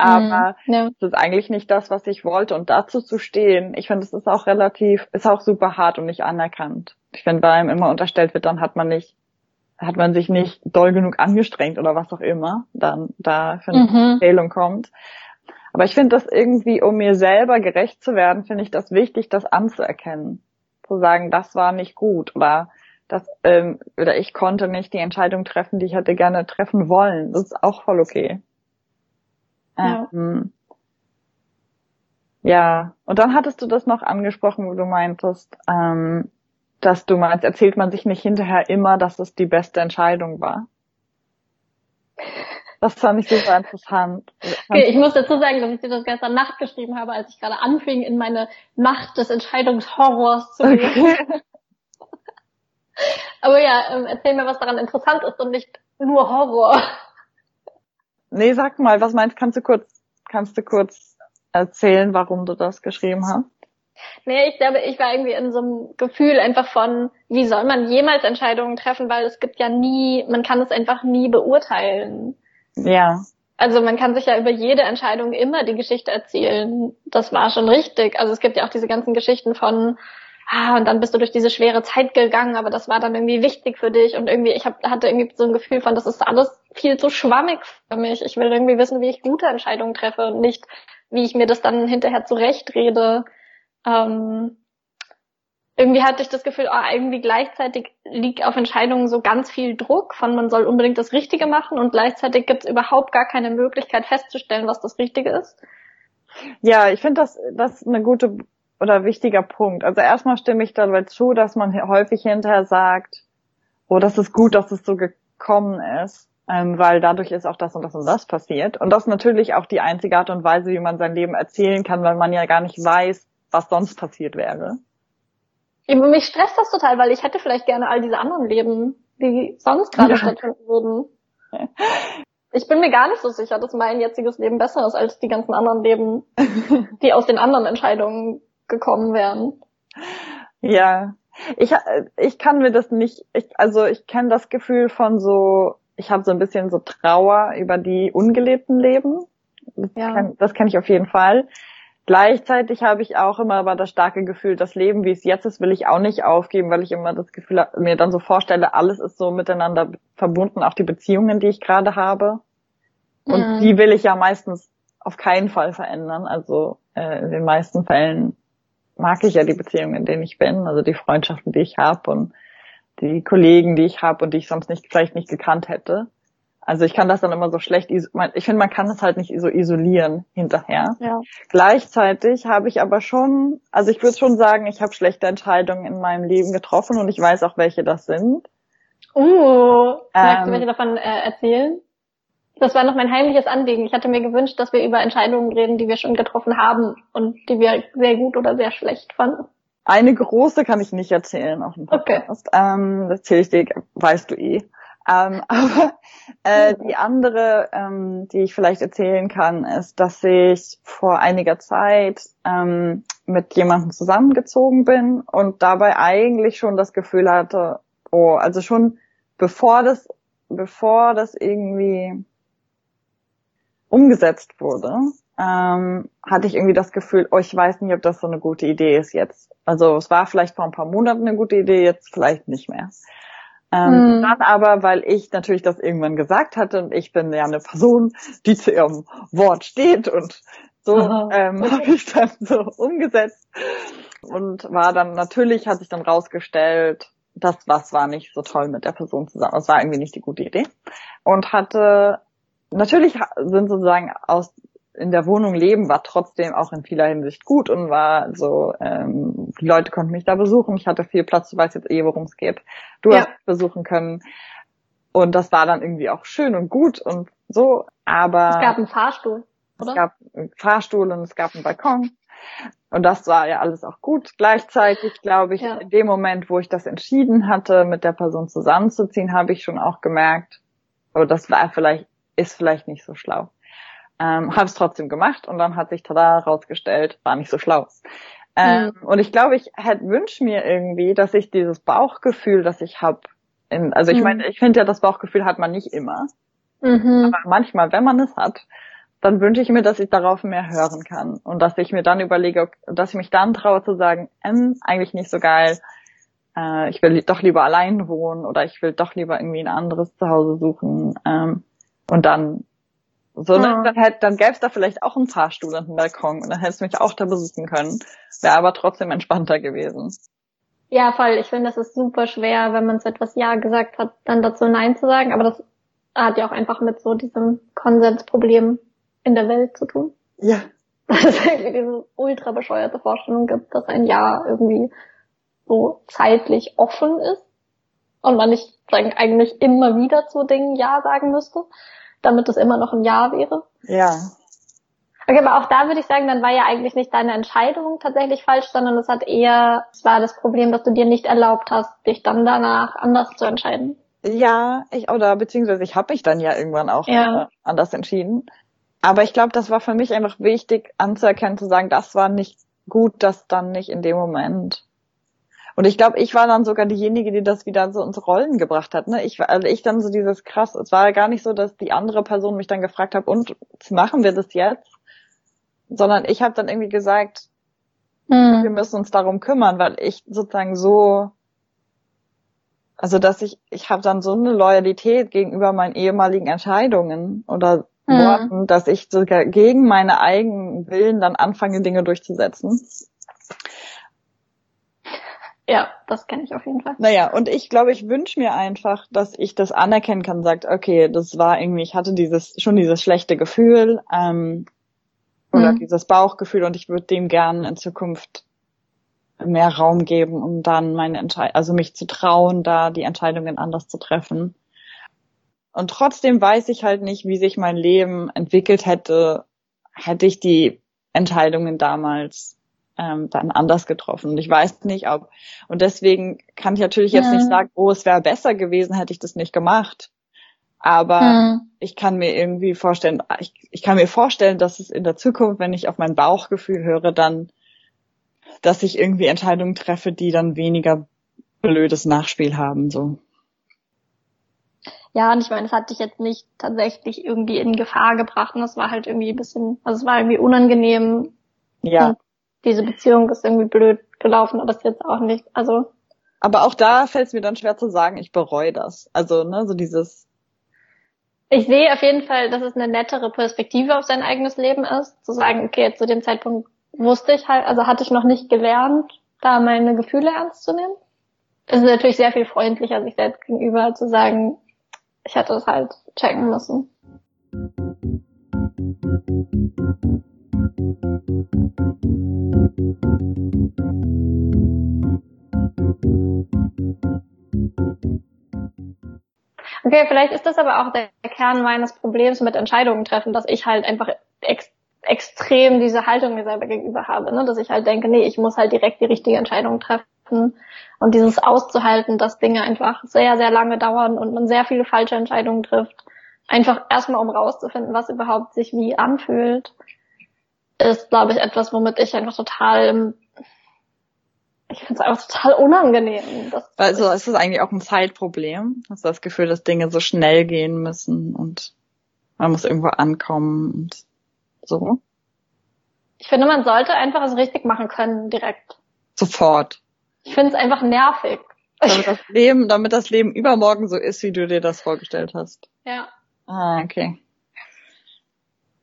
aber mhm, ja. das ist eigentlich nicht das, was ich wollte. Und dazu zu stehen, ich finde, es ist auch relativ, ist auch super hart und nicht anerkannt. Ich finde, weil einem immer unterstellt wird, dann hat man nicht, hat man sich nicht doll genug angestrengt oder was auch immer, dann da für eine mhm. Empfehlung kommt. Aber ich finde das irgendwie, um mir selber gerecht zu werden, finde ich das wichtig, das anzuerkennen. Zu sagen, das war nicht gut oder das, ähm, oder ich konnte nicht die Entscheidung treffen, die ich hätte gerne treffen wollen. Das ist auch voll okay. Ja. Ähm, ja, und dann hattest du das noch angesprochen, wo du meintest, ähm, dass du meinst, erzählt man sich nicht hinterher immer, dass es die beste Entscheidung war. Das fand ich super interessant. Okay, ich muss dazu sagen, dass ich dir das gestern Nacht geschrieben habe, als ich gerade anfing, in meine Nacht des Entscheidungshorrors zu gehen. Okay. Aber ja, ähm, erzähl mir, was daran interessant ist und nicht nur Horror. Nee, sag mal, was meinst, kannst du kurz, kannst du kurz erzählen, warum du das geschrieben hast? Nee, ich glaube, ich war irgendwie in so einem Gefühl einfach von, wie soll man jemals Entscheidungen treffen, weil es gibt ja nie, man kann es einfach nie beurteilen. Ja. Also man kann sich ja über jede Entscheidung immer die Geschichte erzählen. Das war schon richtig. Also es gibt ja auch diese ganzen Geschichten von, ah, und dann bist du durch diese schwere Zeit gegangen, aber das war dann irgendwie wichtig für dich und irgendwie, ich hab, hatte irgendwie so ein Gefühl von, das ist alles viel zu schwammig für mich. Ich will irgendwie wissen, wie ich gute Entscheidungen treffe und nicht, wie ich mir das dann hinterher zurechtrede. Ähm, irgendwie hatte ich das Gefühl, oh, irgendwie gleichzeitig liegt auf Entscheidungen so ganz viel Druck von man soll unbedingt das Richtige machen und gleichzeitig gibt es überhaupt gar keine Möglichkeit festzustellen, was das Richtige ist. Ja, ich finde das, das eine gute oder wichtiger Punkt. Also erstmal stimme ich dabei zu, dass man häufig hinterher sagt, oh, das ist gut, dass es so gekommen ist ähm, weil dadurch ist auch das und das und das passiert. Und das ist natürlich auch die einzige Art und Weise, wie man sein Leben erzählen kann, weil man ja gar nicht weiß, was sonst passiert wäre. Mich stresst das total, weil ich hätte vielleicht gerne all diese anderen Leben, die sonst gerade ja. stattfinden würden. Ich bin mir gar nicht so sicher, dass mein jetziges Leben besser ist als die ganzen anderen Leben, die aus den anderen Entscheidungen gekommen wären. Ja, ich, ich kann mir das nicht, ich, also ich kenne das Gefühl von so, ich habe so ein bisschen so Trauer über die ungelebten Leben. Das Ja. kenn- das kenne ich auf jeden Fall. Gleichzeitig habe ich auch immer aber das starke Gefühl, das Leben, wie es jetzt ist, will ich auch nicht aufgeben, weil ich immer das Gefühl mir dann so vorstelle, alles ist so miteinander verbunden, auch die Beziehungen, die ich gerade habe. Und Mhm. die will ich ja meistens auf keinen Fall verändern. Also äh, in den meisten Fällen mag ich ja die Beziehungen, in denen ich bin, also die Freundschaften, die ich habe und die Kollegen, die ich habe und die ich sonst nicht vielleicht nicht gekannt hätte. Also ich kann das dann immer so schlecht, ich finde, man kann es halt nicht so isolieren hinterher. Ja. Gleichzeitig habe ich aber schon, also ich würde schon sagen, ich habe schlechte Entscheidungen in meinem Leben getroffen und ich weiß auch, welche das sind. Uh, magst du Ähm. welche davon äh, erzählen? Das war noch mein heimliches Anliegen. Ich hatte mir gewünscht, dass wir über Entscheidungen reden, die wir schon getroffen haben und die wir sehr gut oder sehr schlecht fanden. Eine große kann ich nicht erzählen auf dem Okay. Podcast. Ähm, das erzähle ich dir, weißt du eh. Ähm, aber äh, die andere, ähm, die ich vielleicht erzählen kann, ist, dass ich vor einiger Zeit ähm, mit jemandem zusammengezogen bin und dabei eigentlich schon das Gefühl hatte, oh, also schon bevor das, bevor das irgendwie umgesetzt wurde, ähm, hatte ich irgendwie das Gefühl, oh, ich weiß nicht, ob das so eine gute Idee ist jetzt. Also es war vielleicht vor ein paar Monaten eine gute Idee, jetzt vielleicht nicht mehr. Ähm, Hm. Dann aber, weil ich natürlich das irgendwann gesagt hatte und ich bin ja eine Person, die zu ihrem Wort steht und so Aha. ähm, habe ich dann so umgesetzt und war dann natürlich, hat sich dann rausgestellt, das was war nicht so toll mit der Person zusammen. Es war irgendwie nicht die gute Idee und hatte natürlich sind sozusagen aus in der Wohnung leben war trotzdem auch in vieler Hinsicht gut und war so, ähm, die Leute konnten mich da besuchen. Ich hatte viel Platz, du weißt jetzt eh, worum es geht. Du Ja. hast mich besuchen können. Und das war dann irgendwie auch schön und gut und so, aber Es gab einen Fahrstuhl, es oder? gab einen Fahrstuhl und es gab einen Balkon. Und das war ja alles auch gut. Gleichzeitig glaube ich, Ja. in dem Moment, wo ich das entschieden hatte, mit der Person zusammenzuziehen, habe ich schon auch gemerkt, oh, das war vielleicht, ist vielleicht nicht so schlau. Ähm, habe es trotzdem gemacht und dann hat sich tada rausgestellt, war nicht so schlau. Ähm, Und ich glaube, ich hätte wünsch mir irgendwie, dass ich dieses Bauchgefühl, das ich habe, also ich Mhm. meine, ich finde ja, das Bauchgefühl hat man nicht immer. Mhm. Aber manchmal, wenn man es hat, dann wünsche ich mir, dass ich darauf mehr hören kann und dass ich mir dann überlege, dass ich mich dann traue zu sagen, ähm, eigentlich nicht so geil, äh, ich will doch lieber allein wohnen oder ich will doch lieber irgendwie ein anderes Zuhause suchen ähm, und dann so, ne, Ja. dann, hätte, dann gäbe es da vielleicht auch einen Fahrstuhl und einen Balkon und dann hättest du mich auch da besuchen können, wäre aber trotzdem entspannter gewesen. Ja, voll. Ich finde, das ist super schwer, wenn man zu etwas Ja gesagt hat, dann dazu Nein zu sagen. Aber das hat ja auch einfach mit so diesem Konsensproblem in der Welt zu tun. Ja. Dass es irgendwie diese ultra bescheuerte Vorstellung gibt, dass ein Ja irgendwie so zeitlich offen ist und man nicht sagen, eigentlich immer wieder zu Dingen Ja sagen müsste, damit es immer noch ein Ja wäre. Ja. Okay, aber auch da würde ich sagen, dann war ja eigentlich nicht deine Entscheidung tatsächlich falsch, sondern es hat eher, es war das Problem, dass du dir nicht erlaubt hast, dich dann danach anders zu entscheiden. Ja, ich oder beziehungsweise ich habe mich dann ja irgendwann auch Ja. äh, anders entschieden. Aber ich glaube, das war für mich einfach wichtig anzuerkennen, zu sagen, das war nicht gut, das dann nicht in dem Moment. Und ich glaube, ich war dann sogar diejenige, die das wieder so ins Rollen gebracht hat. Ne? Ich war, also ich dann so dieses krass. Es war gar nicht so, dass die andere Person mich dann gefragt hat, und machen wir das jetzt? Sondern ich habe dann irgendwie gesagt, wir müssen uns darum kümmern, weil ich sozusagen so, also dass ich, ich habe dann so eine Loyalität gegenüber meinen ehemaligen Entscheidungen oder Mhm. Worten, dass ich sogar gegen meine eigenen Willen dann anfange, Dinge durchzusetzen. Ja, das kenne ich auf jeden Fall. Naja, und ich glaube, ich wünsche mir einfach, dass ich das anerkennen kann, sagt, okay, das war irgendwie, ich hatte dieses, schon dieses schlechte Gefühl, ähm, oder Mhm. dieses Bauchgefühl und ich würde dem gern in Zukunft mehr Raum geben, um dann meine Entscheidung, also mich zu trauen, da die Entscheidungen anders zu treffen. Und trotzdem weiß ich halt nicht, wie sich mein Leben entwickelt hätte, hätte ich die Entscheidungen damals ähm, dann anders getroffen. Und ich weiß nicht, ob und deswegen kann ich natürlich jetzt Ja. nicht sagen, oh, es wäre besser gewesen, hätte ich das nicht gemacht. Aber Mhm. ich kann mir irgendwie vorstellen, ich, ich kann mir vorstellen, dass es in der Zukunft, wenn ich auf mein Bauchgefühl höre, dann, dass ich irgendwie Entscheidungen treffe, die dann weniger blödes Nachspiel haben, so. Ja, und ich meine, es hat dich jetzt nicht tatsächlich irgendwie in Gefahr gebracht und es war halt irgendwie ein bisschen, also es war irgendwie unangenehm. Ja. Und diese Beziehung ist irgendwie blöd gelaufen, aber es ist jetzt auch nicht, also. Aber auch da fällt es mir dann schwer zu sagen, ich bereue das. Also, ne, so dieses. Ich sehe auf jeden Fall, dass es eine nettere Perspektive auf sein eigenes Leben ist, zu sagen, okay, zu dem Zeitpunkt wusste ich halt, also hatte ich noch nicht gelernt, da meine Gefühle ernst zu nehmen. Es ist natürlich sehr viel freundlicher sich selbst gegenüber zu sagen, ich hätte es halt checken müssen. Okay, vielleicht ist das aber auch der Kern meines Problems mit Entscheidungen treffen, dass ich halt einfach ex extrem diese Haltung mir selber gegenüber habe, ne? dass ich halt denke, nee, ich muss halt direkt die richtige Entscheidung treffen und dieses auszuhalten, dass Dinge einfach sehr, sehr lange dauern und man sehr viele falsche Entscheidungen trifft, einfach erstmal um rauszufinden, was überhaupt sich wie anfühlt, ist, glaube ich, etwas, womit ich einfach total ich finde es einfach total unangenehm. also ist das eigentlich auch ein Zeitproblem? Hast du das Gefühl, dass Dinge so schnell gehen müssen und man muss irgendwo ankommen und so? Ich finde, man sollte einfach es richtig machen können, direkt. Sofort. Ich finde es einfach nervig. Damit das Leben, damit das Leben übermorgen so ist, wie du dir das vorgestellt hast. Ja. Ah, okay.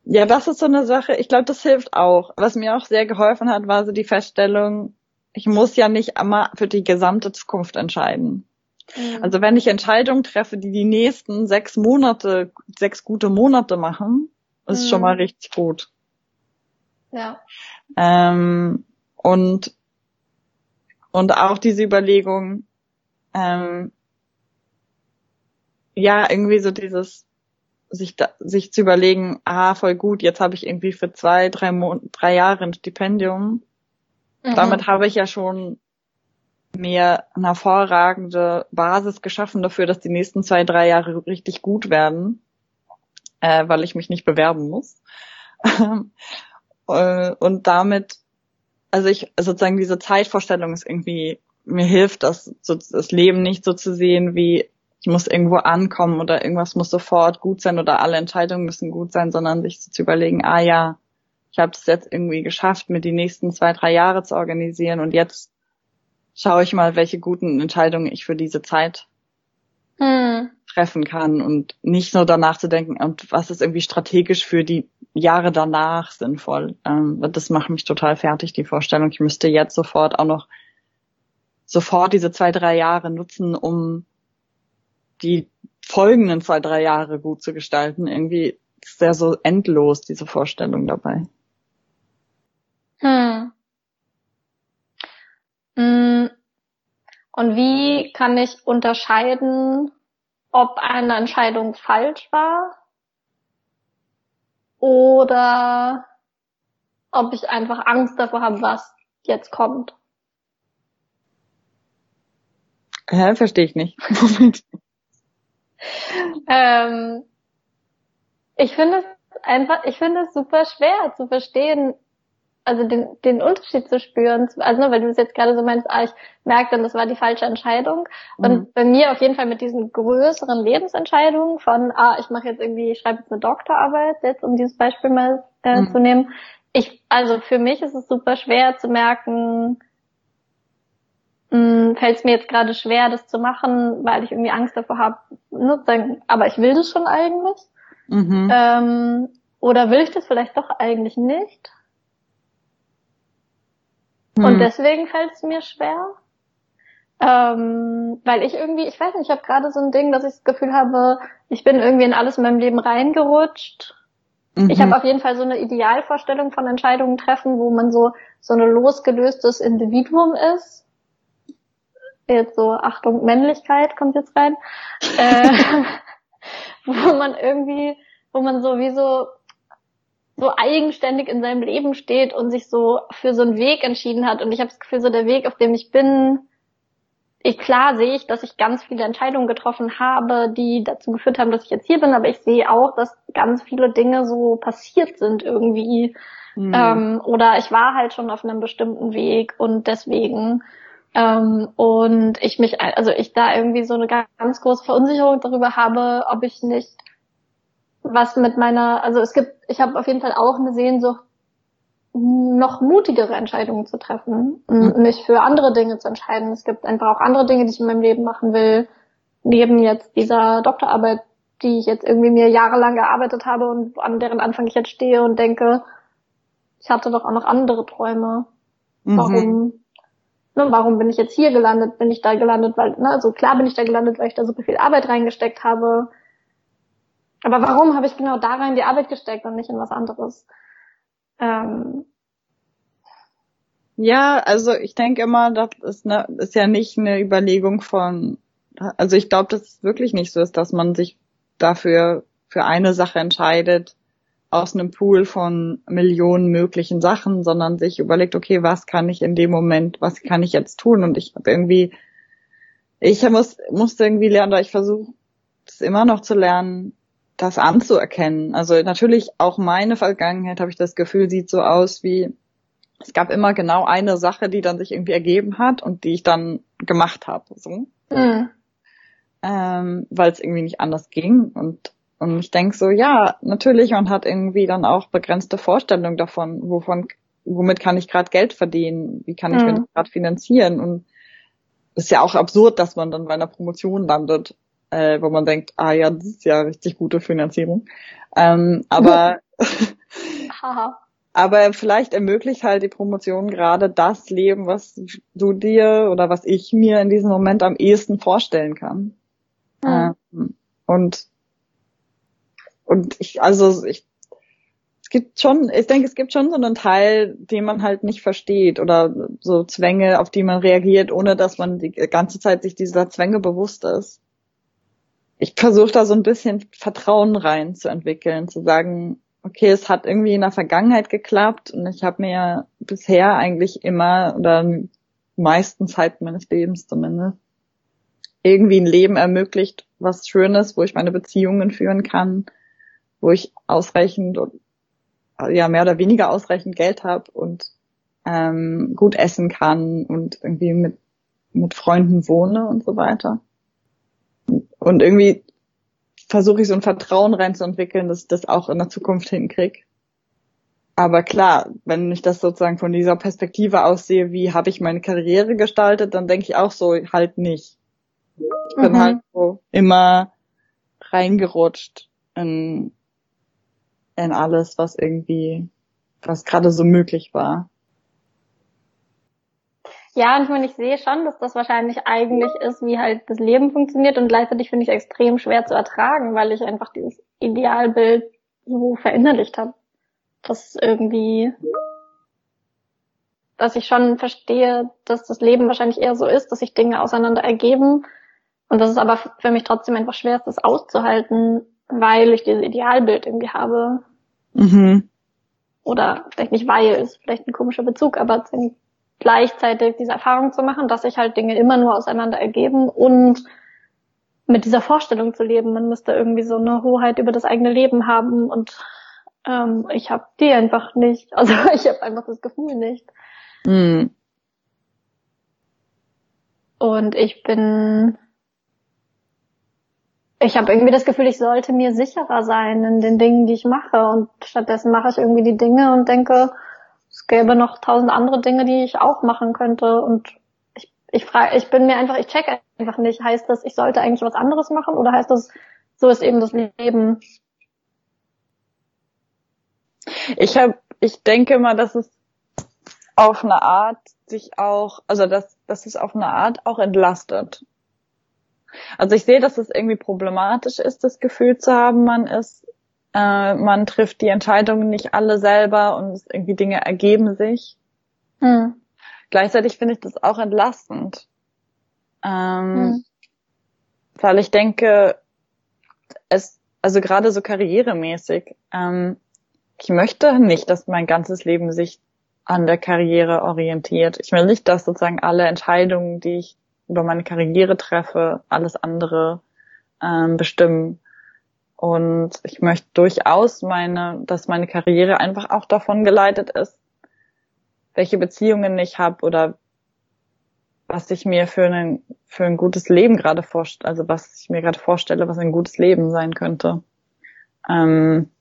Ja, das ist so eine Sache. Ich glaube, das hilft auch. Was mir auch sehr geholfen hat, war so die Feststellung, ich muss ja nicht immer für die gesamte Zukunft entscheiden. Mhm. Also wenn ich Entscheidungen treffe, die die nächsten sechs Monate, sechs gute Monate machen, ist mhm. schon mal richtig gut. Ja. Ähm, und und auch diese Überlegung, ähm, ja, irgendwie so dieses, sich, da, sich zu überlegen, ah, voll gut, jetzt habe ich irgendwie für zwei, drei, Mon drei Jahre ein Stipendium. Mhm. Damit habe ich ja schon mir eine hervorragende Basis geschaffen dafür, dass die nächsten zwei, drei Jahre richtig gut werden, äh, weil ich mich nicht bewerben muss. Äh, und damit also ich sozusagen diese Zeitvorstellung ist irgendwie, mir hilft das, das Leben nicht so zu sehen wie, ich muss irgendwo ankommen oder irgendwas muss sofort gut sein oder alle Entscheidungen müssen gut sein, sondern sich so zu überlegen, ah ja, ich habe es jetzt irgendwie geschafft, mir die nächsten zwei, drei Jahre zu organisieren und jetzt schaue ich mal, welche guten Entscheidungen ich für diese Zeit hm. treffen kann und nicht nur danach zu denken, und was ist irgendwie strategisch für die Jahre danach sinnvoll. Ähm, das macht mich total fertig, die Vorstellung. Ich müsste jetzt sofort auch noch sofort diese zwei, drei Jahre nutzen, um die folgenden zwei, drei Jahre gut zu gestalten. Irgendwie ist der so endlos, diese Vorstellung dabei. Hm. hm. Und wie kann ich unterscheiden, ob eine Entscheidung falsch war oder ob ich einfach Angst davor habe, was jetzt kommt. Hä, verstehe ich nicht. ähm, ich finde es einfach, ich finde es super schwer zu verstehen, also den, den Unterschied zu spüren. Also nur weil du es jetzt gerade so meinst, ah, ich merke dann, das war die falsche Entscheidung. Und mhm. bei mir auf jeden Fall mit diesen größeren Lebensentscheidungen von, ah, ich mache jetzt irgendwie, ich schreibe jetzt eine Doktorarbeit, jetzt um dieses Beispiel mal äh, mhm. zu nehmen. Ich, also für mich ist es super schwer zu merken, fällt es mir jetzt gerade schwer, das zu machen, weil ich irgendwie Angst davor habe, ne, aber ich will das schon eigentlich. Mhm. Ähm, oder will ich das vielleicht doch eigentlich nicht? Und hm. deswegen fällt es mir schwer. Ähm, weil ich irgendwie, ich weiß nicht, ich habe gerade so ein Ding, dass ich das Gefühl habe, ich bin irgendwie in alles in meinem Leben reingerutscht. Mhm. Ich habe auf jeden Fall so eine Idealvorstellung von Entscheidungen treffen, wo man so so ein losgelöstes Individuum ist. Jetzt so, Achtung, Männlichkeit kommt jetzt rein. äh, wo man irgendwie, wo man so wie so so eigenständig in seinem Leben steht und sich so für so einen Weg entschieden hat. Und ich habe das Gefühl, so der Weg, auf dem ich bin, ich klar sehe ich, dass ich ganz viele Entscheidungen getroffen habe, die dazu geführt haben, dass ich jetzt hier bin, aber ich sehe auch, dass ganz viele Dinge so passiert sind irgendwie. Mhm. Ähm, oder ich war halt schon auf einem bestimmten Weg und deswegen Ähm, und ich mich, also ich da irgendwie so eine ganz große Verunsicherung darüber habe, ob ich nicht was mit meiner, also es gibt, ich habe auf jeden Fall auch eine Sehnsucht, noch mutigere Entscheidungen zu treffen und mhm. mich für andere Dinge zu entscheiden. Es gibt einfach auch andere Dinge, die ich in meinem Leben machen will, neben jetzt dieser Doktorarbeit, die ich jetzt irgendwie mir jahrelang gearbeitet habe und an deren Anfang ich jetzt stehe und denke, ich hatte doch auch noch andere Träume. Mhm. Warum, ne, warum bin ich jetzt hier gelandet? Bin ich da gelandet, weil, ne, also klar bin ich da gelandet, weil ich da super viel Arbeit reingesteckt habe. Aber warum habe ich genau da rein die Arbeit gesteckt und nicht in was anderes? Ähm, ja, also ich denke immer, das ist, ne, ist ja nicht eine Überlegung von, also ich glaube, dass es wirklich nicht so ist, dass man sich dafür für eine Sache entscheidet aus einem Pool von Millionen möglichen Sachen, sondern sich überlegt, okay, was kann ich in dem Moment, was kann ich jetzt tun? Und ich habe irgendwie, ich muss, musste irgendwie lernen, da ich versuche es immer noch zu lernen, das anzuerkennen. Also natürlich auch meine Vergangenheit, habe ich das Gefühl, sieht so aus wie, es gab immer genau eine Sache, die dann sich irgendwie ergeben hat und die ich dann gemacht habe. So. Mhm. Ähm, weil es irgendwie nicht anders ging. Und, und ich denke so, ja, natürlich, man hat irgendwie dann auch begrenzte Vorstellungen davon, wovon, womit kann ich gerade Geld verdienen, wie kann ich mhm. mich gerade finanzieren. Und es ist ja auch absurd, dass man dann bei einer Promotion landet äh, wo man denkt, ah ja, das ist ja richtig gute Finanzierung. Ähm, aber aber vielleicht ermöglicht halt die Promotion gerade das Leben, was du dir oder was ich mir in diesem Moment am ehesten vorstellen kann. Mhm. Ähm, und und ich, also ich, es gibt schon, ich denke, es gibt schon so einen Teil, den man halt nicht versteht oder so Zwänge, auf die man reagiert, ohne dass man die ganze Zeit sich dieser Zwänge bewusst ist. Ich versuche da so ein bisschen Vertrauen rein zu entwickeln, zu sagen, okay, es hat irgendwie in der Vergangenheit geklappt und ich habe mir bisher eigentlich immer oder meisten Zeit meines Lebens zumindest irgendwie ein Leben ermöglicht, was Schönes, wo ich meine Beziehungen führen kann, wo ich ausreichend und ja mehr oder weniger ausreichend Geld habe und ähm, gut essen kann und irgendwie mit mit Freunden wohne und so weiter. Und irgendwie versuche ich so ein Vertrauen reinzuentwickeln, dass ich das auch in der Zukunft hinkriege. Aber klar, wenn ich das sozusagen von dieser Perspektive aussehe, wie habe ich meine Karriere gestaltet, dann denke ich auch so, halt nicht. Ich bin mhm. halt so immer reingerutscht in, in alles, was irgendwie, was gerade so möglich war. Ja, und ich meine, ich sehe schon, dass das wahrscheinlich eigentlich ist, wie halt das Leben funktioniert und gleichzeitig finde ich es extrem schwer zu ertragen, weil ich einfach dieses Idealbild so verinnerlicht habe. Das irgendwie, dass ich schon verstehe, dass das Leben wahrscheinlich eher so ist, dass sich Dinge auseinander ergeben und dass es aber für mich trotzdem einfach schwer ist, das auszuhalten, weil ich dieses Idealbild irgendwie habe. Mhm. Oder vielleicht nicht weil, ist vielleicht ein komischer Bezug, aber gleichzeitig diese Erfahrung zu machen, dass sich halt Dinge immer nur auseinander ergeben und mit dieser Vorstellung zu leben, man müsste irgendwie so eine Hoheit über das eigene Leben haben und ähm, ich habe die einfach nicht. Also ich habe einfach das Gefühl nicht. Mm. Und ich bin, ich habe irgendwie das Gefühl, ich sollte mir sicherer sein in den Dingen, die ich mache und stattdessen mache ich irgendwie die Dinge und denke, es gäbe noch tausend andere Dinge, die ich auch machen könnte und ich, ich frage, ich bin mir einfach, ich check einfach nicht, heißt das, ich sollte eigentlich was anderes machen oder heißt das, so ist eben das Leben? Ich habe, ich denke mal, dass es auf eine Art sich auch, also dass, dass es auf eine Art auch entlastet. Also ich sehe, dass es irgendwie problematisch ist, das Gefühl zu haben, man ist äh, man trifft die Entscheidungen nicht alle selber und irgendwie Dinge ergeben sich. Hm. Gleichzeitig finde ich das auch entlastend. Ähm, hm. Weil ich denke, es, also gerade so karrieremäßig, ähm, ich möchte nicht, dass mein ganzes Leben sich an der Karriere orientiert. Ich will nicht, dass sozusagen alle Entscheidungen, die ich über meine Karriere treffe, alles andere ähm, bestimmen. Und ich möchte durchaus meine, dass meine Karriere einfach auch davon geleitet ist, welche Beziehungen ich habe oder was ich mir für ein, für ein gutes Leben gerade vorstelle, also was ich mir gerade vorstelle, was ein gutes Leben sein könnte. Ähm,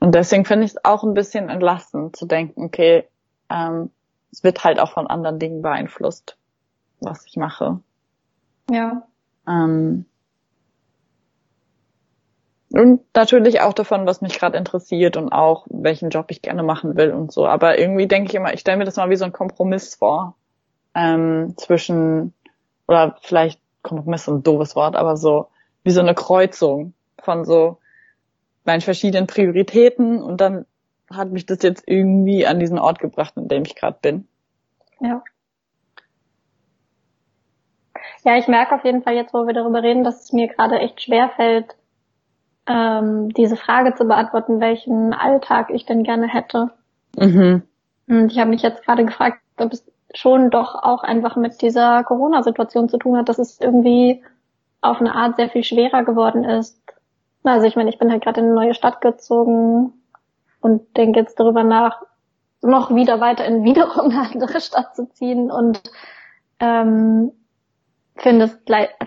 und deswegen finde ich es auch ein bisschen entlastend zu denken, okay, ähm, es wird halt auch von anderen Dingen beeinflusst, was ich mache. Ja. Ähm, und natürlich auch davon, was mich gerade interessiert und auch welchen Job ich gerne machen will und so. Aber irgendwie denke ich immer, ich stelle mir das mal wie so ein Kompromiss vor ähm, zwischen oder vielleicht Kompromiss ist ein doofes Wort, aber so wie so eine Kreuzung von so meinen verschiedenen Prioritäten und dann hat mich das jetzt irgendwie an diesen Ort gebracht, in dem ich gerade bin. Ja. Ja, ich merke auf jeden Fall jetzt, wo wir darüber reden, dass es mir gerade echt schwer fällt, ähm, diese Frage zu beantworten, welchen Alltag ich denn gerne hätte. Mhm. Und ich habe mich jetzt gerade gefragt, ob es schon doch auch einfach mit dieser Corona-Situation zu tun hat, dass es irgendwie auf eine Art sehr viel schwerer geworden ist. Also ich meine, ich bin halt gerade in eine neue Stadt gezogen und denke jetzt darüber nach, noch wieder weiter in wiederum eine andere Stadt zu ziehen und ähm, finde es,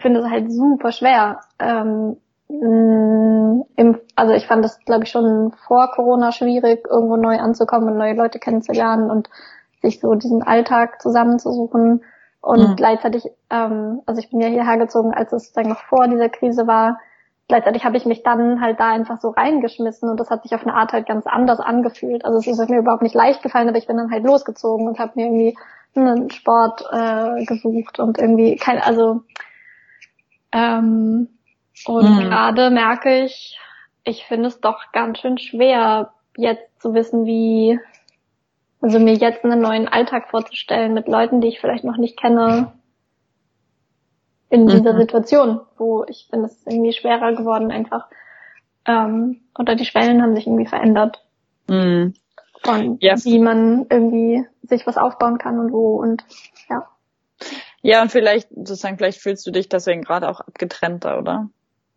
finde es halt super schwer. Ähm, im, also ich fand es, glaube ich, schon vor Corona schwierig, irgendwo neu anzukommen und neue Leute kennenzulernen und sich so diesen Alltag zusammenzusuchen. Und mhm. gleichzeitig, ähm, also ich bin ja hierher gezogen, als es dann noch vor dieser Krise war. Gleichzeitig habe ich mich dann halt da einfach so reingeschmissen und das hat sich auf eine Art halt ganz anders angefühlt. Also es ist mir überhaupt nicht leicht gefallen, aber ich bin dann halt losgezogen und habe mir irgendwie einen Sport äh, gesucht und irgendwie kein, also ähm, und mhm. gerade merke ich, ich finde es doch ganz schön schwer, jetzt zu wissen, wie also mir jetzt einen neuen Alltag vorzustellen mit Leuten, die ich vielleicht noch nicht kenne, in dieser mhm. Situation, wo ich finde, es ist irgendwie schwerer geworden einfach. Ähm, oder die Schwellen haben sich irgendwie verändert. Mhm. Von yes. wie man irgendwie sich was aufbauen kann und wo und ja. Ja, und vielleicht, sozusagen, vielleicht fühlst du dich deswegen gerade auch abgetrennter, oder?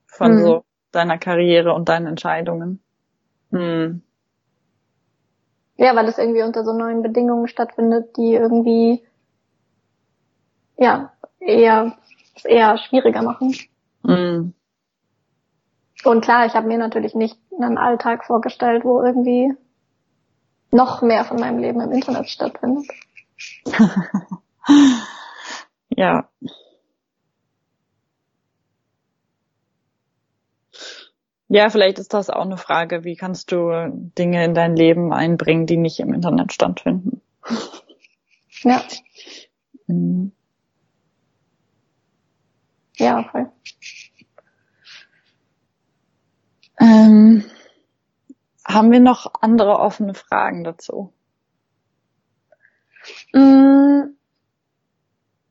Von mhm. so deiner Karriere und deinen Entscheidungen. Hm. Ja, weil das irgendwie unter so neuen Bedingungen stattfindet, die irgendwie ja eher eher schwieriger machen. Mm. Und klar, ich habe mir natürlich nicht einen Alltag vorgestellt, wo irgendwie noch mehr von meinem Leben im Internet stattfindet. ja. Ja, vielleicht ist das auch eine Frage, wie kannst du Dinge in dein Leben einbringen, die nicht im Internet stattfinden? Ja. Mhm. Ja, voll. Ähm, haben wir noch andere offene Fragen dazu? Mm,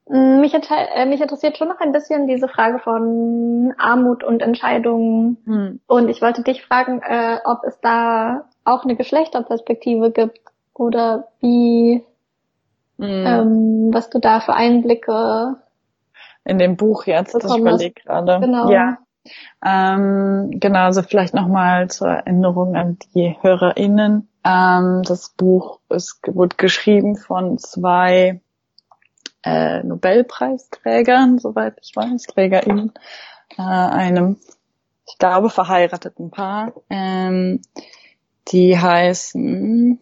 mich, äh, mich, interessiert schon noch ein bisschen diese Frage von Armut und Entscheidungen. Hm. Und ich wollte dich fragen, äh, ob es da auch eine Geschlechterperspektive gibt oder wie, hm. ähm, was du da für Einblicke in dem Buch jetzt, das ich überlege gerade. Genau. Ja. Ähm, genau, also vielleicht nochmal zur Erinnerung an die HörerInnen. Ähm, das Buch ist, wurde geschrieben von zwei äh, Nobelpreisträgern, soweit ich weiß, TrägerInnen, äh, einem, ich glaube, verheirateten Paar. Ähm, die heißen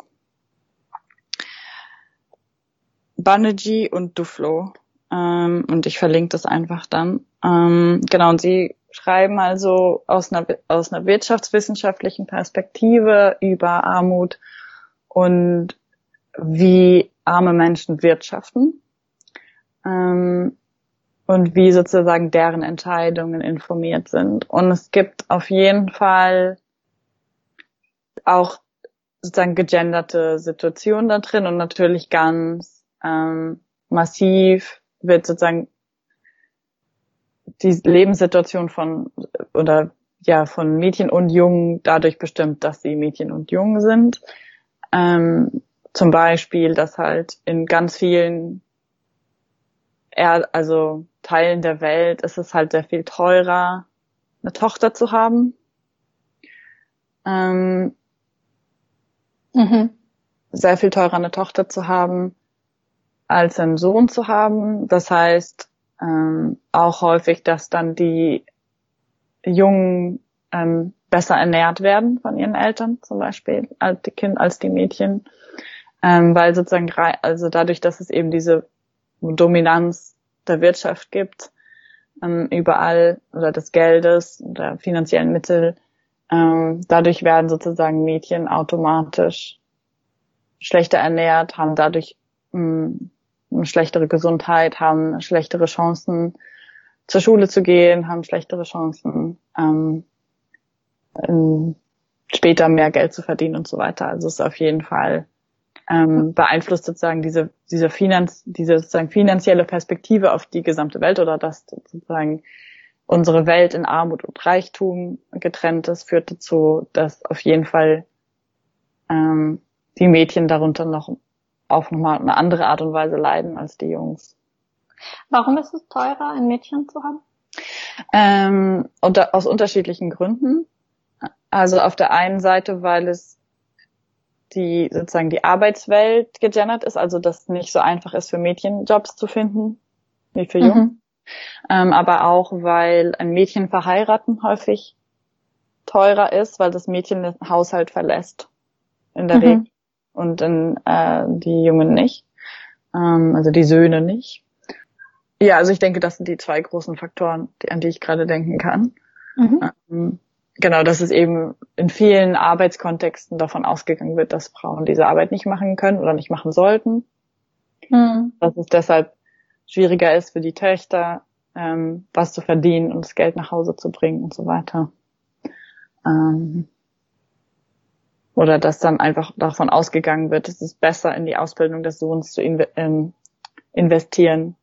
Banerjee und Duflo. Ähm, und ich verlinke das einfach dann. Ähm, genau, und sie schreiben also aus einer, aus einer wirtschaftswissenschaftlichen Perspektive über Armut und wie arme Menschen wirtschaften ähm, und wie sozusagen deren Entscheidungen informiert sind. Und es gibt auf jeden Fall auch sozusagen gegenderte Situationen da drin und natürlich ganz ähm, massiv wird sozusagen die Lebenssituation von oder ja von Mädchen und Jungen dadurch bestimmt, dass sie Mädchen und Jungen sind. Ähm, zum Beispiel, dass halt in ganz vielen er, also Teilen der Welt ist es halt sehr viel teurer, eine Tochter zu haben. Ähm, mhm. Sehr viel teurer, eine Tochter zu haben, als einen Sohn zu haben. Das heißt ähm, auch häufig, dass dann die Jungen ähm, besser ernährt werden von ihren Eltern zum Beispiel als die Kind als die Mädchen, ähm, weil sozusagen also dadurch, dass es eben diese Dominanz der Wirtschaft gibt ähm, überall oder des Geldes oder finanziellen Mittel, ähm, dadurch werden sozusagen Mädchen automatisch schlechter ernährt, haben dadurch mh, eine schlechtere Gesundheit, haben schlechtere Chancen zur Schule zu gehen, haben schlechtere Chancen ähm, später mehr Geld zu verdienen und so weiter. Also es ist auf jeden Fall ähm, beeinflusst sozusagen diese diese Finanz diese sozusagen finanzielle Perspektive auf die gesamte Welt oder dass sozusagen unsere Welt in Armut und Reichtum getrennt ist, führt dazu, dass auf jeden Fall ähm, die Mädchen darunter noch auf nochmal eine andere Art und Weise leiden als die Jungs. Warum ist es teurer, ein Mädchen zu haben? Ähm, unter, aus unterschiedlichen Gründen. Also auf der einen Seite, weil es die sozusagen die Arbeitswelt gegendert ist, also dass nicht so einfach ist für Mädchen Jobs zu finden wie für Jungs. Mhm. Ähm, aber auch, weil ein Mädchen verheiraten häufig teurer ist, weil das Mädchen den Haushalt verlässt in der mhm. Regel und in, äh, die Jungen nicht, ähm, also die Söhne nicht. Ja, also ich denke, das sind die zwei großen Faktoren, die, an die ich gerade denken kann. Mhm. Ähm, genau, dass es eben in vielen Arbeitskontexten davon ausgegangen wird, dass Frauen diese Arbeit nicht machen können oder nicht machen sollten. Mhm. Dass es deshalb schwieriger ist für die Töchter, ähm, was zu verdienen und das Geld nach Hause zu bringen und so weiter. Ähm, oder dass dann einfach davon ausgegangen wird, es ist besser in die Ausbildung des Sohns zu in, ähm, investieren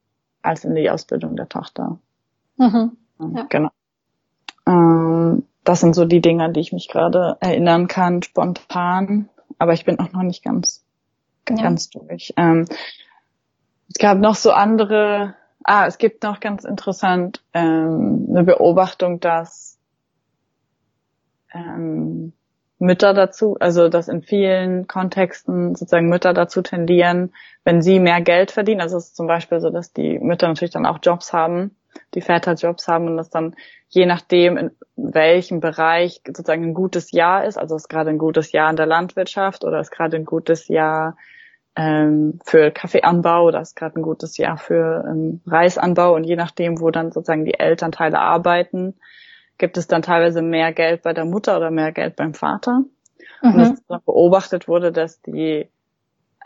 als in die Ausbildung der Tochter. Mhm. Ja. Genau. Ähm, das sind so die Dinge, an die ich mich gerade erinnern kann, spontan. Aber ich bin auch noch nicht ganz, ja. ganz durch. Ähm, es gab noch so andere, ah, es gibt noch ganz interessant ähm, eine Beobachtung, dass ähm, Mütter dazu, also dass in vielen Kontexten sozusagen Mütter dazu tendieren, wenn sie mehr Geld verdienen, also es ist zum Beispiel so, dass die Mütter natürlich dann auch Jobs haben, die Väter Jobs haben und das dann je nachdem, in welchem Bereich sozusagen ein gutes Jahr ist, also ist gerade ein gutes Jahr in der Landwirtschaft oder ist gerade ein gutes Jahr ähm, für Kaffeeanbau oder ist gerade ein gutes Jahr für ähm, Reisanbau und je nachdem, wo dann sozusagen die Elternteile arbeiten, gibt es dann teilweise mehr Geld bei der Mutter oder mehr Geld beim Vater. Mhm. Und es beobachtet wurde, dass die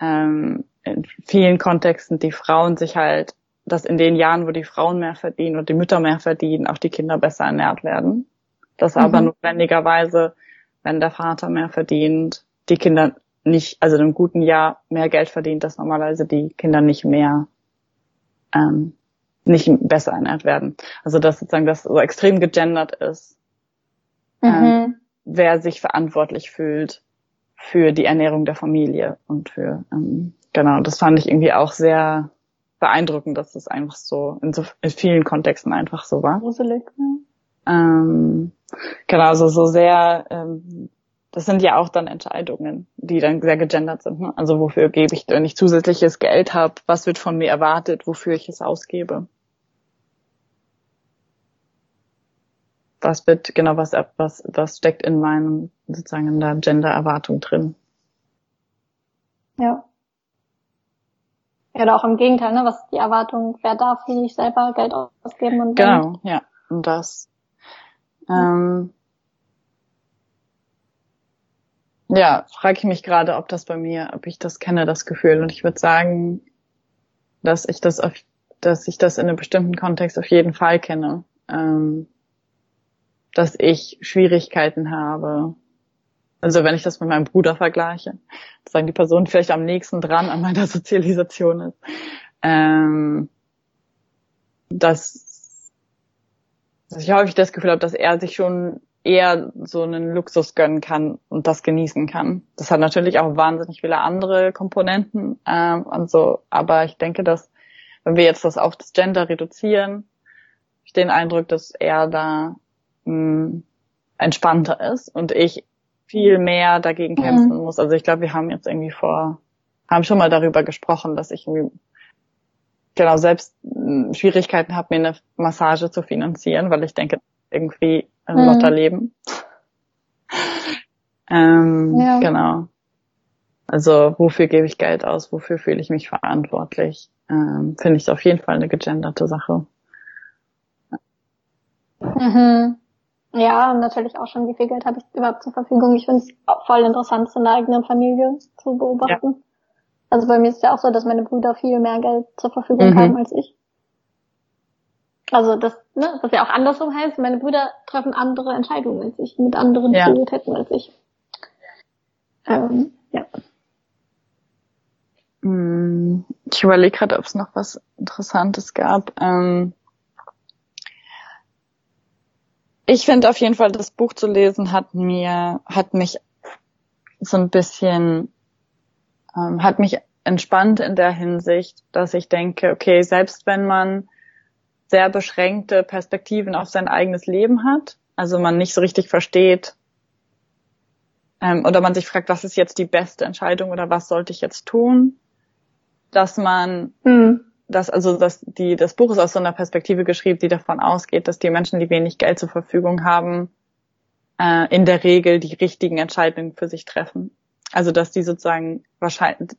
ähm, in vielen Kontexten die Frauen sich halt, dass in den Jahren, wo die Frauen mehr verdienen und die Mütter mehr verdienen, auch die Kinder besser ernährt werden. Dass mhm. aber notwendigerweise, wenn der Vater mehr verdient, die Kinder nicht, also in einem guten Jahr mehr Geld verdient, dass normalerweise die Kinder nicht mehr ähm, nicht besser ernährt werden. Also dass sozusagen das so extrem gegendert ist, mhm. ähm, wer sich verantwortlich fühlt für die Ernährung der Familie und für ähm, genau. Das fand ich irgendwie auch sehr beeindruckend, dass es einfach so in, so in vielen Kontexten einfach so war. Gruselig. Ja. Ähm, genau, also so sehr ähm, das sind ja auch dann Entscheidungen, die dann sehr gegendert sind. Ne? Also wofür gebe ich, wenn ich zusätzliches Geld habe, was wird von mir erwartet, wofür ich es ausgebe? Was wird, genau, was, was, was steckt in meinem, sozusagen in der Gender-Erwartung drin? Ja. Ja, oder auch im Gegenteil, ne? Was die Erwartung, wer darf wie ich selber Geld ausgeben und Genau, ja. Und das, ähm, Ja, frage ich mich gerade, ob das bei mir, ob ich das kenne, das Gefühl. Und ich würde sagen, dass ich das auf, dass ich das in einem bestimmten Kontext auf jeden Fall kenne. Ähm, dass ich Schwierigkeiten habe. Also wenn ich das mit meinem Bruder vergleiche, sagen die Person vielleicht am nächsten dran an meiner Sozialisation ist. Ähm, dass, dass ich häufig das Gefühl habe, dass er sich schon eher so einen Luxus gönnen kann und das genießen kann. Das hat natürlich auch wahnsinnig viele andere Komponenten ähm, und so, aber ich denke, dass wenn wir jetzt das auf das Gender reduzieren, ich den Eindruck, dass er da mh, hm, entspannter ist und ich viel mehr dagegen kämpfen mhm. muss. Also ich glaube, wir haben jetzt irgendwie vor, haben schon mal darüber gesprochen, dass ich irgendwie genau selbst hm, Schwierigkeiten habe, mir eine Massage zu finanzieren, weil ich denke, irgendwie ein mhm. Lotterleben. ähm, ja. Genau. Also wofür gebe ich Geld aus? Wofür fühle ich mich verantwortlich? Ähm, Finde ich auf jeden Fall eine gegenderte Sache. Mhm. Ja, und natürlich auch schon, wie viel Geld habe ich überhaupt zur Verfügung. Ich finde es voll interessant, es in der eigenen Familie zu beobachten. Ja. Also bei mir ist es ja auch so, dass meine Brüder viel mehr Geld zur Verfügung mhm. haben als ich. Also das, ne, was ja auch andersrum heißt, meine Brüder treffen andere Entscheidungen als ich, mit anderen ja. Prioritäten als ich. Ähm, ja. Hm, ich überlege gerade, ob es noch was Interessantes gab. Ähm ich finde auf jeden Fall, das Buch zu lesen hat mir, hat mich so ein bisschen, ähm, hat mich entspannt in der Hinsicht, dass ich denke, okay, selbst wenn man sehr beschränkte Perspektiven auf sein eigenes Leben hat, also man nicht so richtig versteht, ähm, oder man sich fragt, was ist jetzt die beste Entscheidung oder was sollte ich jetzt tun, dass man mhm das, also das, die, das Buch ist aus so einer Perspektive geschrieben, die davon ausgeht, dass die Menschen, die wenig Geld zur Verfügung haben, äh, in der Regel die richtigen Entscheidungen für sich treffen. Also dass die sozusagen wahrscheinlich,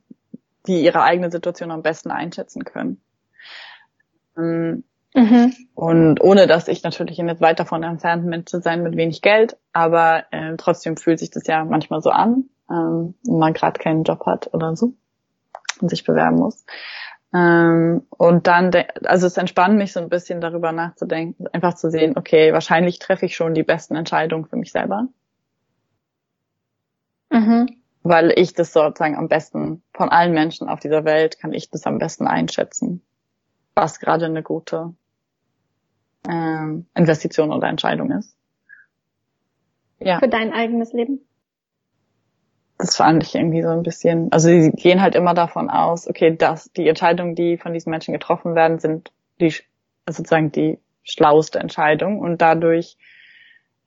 die ihre eigene Situation am besten einschätzen können. Ähm, mhm. Und ohne dass ich natürlich jetzt weit davon entfernt bin zu sein mit wenig Geld, aber äh, trotzdem fühlt sich das ja manchmal so an, ähm, wenn man gerade keinen Job hat oder so und sich bewerben muss. Ähm, und dann, also es entspannt mich so ein bisschen darüber nachzudenken, einfach zu sehen, okay, wahrscheinlich treffe ich schon die besten Entscheidungen für mich selber. Mhm. Weil ich das sozusagen am besten von allen Menschen auf dieser Welt kann ich das am besten einschätzen, was gerade eine gute ähm, Investition oder Entscheidung ist. Ja. Für dein eigenes Leben? das fand ich irgendwie so ein bisschen, also sie gehen halt immer davon aus, okay, dass die Entscheidungen, die von diesen Menschen getroffen werden, sind die sozusagen die schlauste Entscheidung und dadurch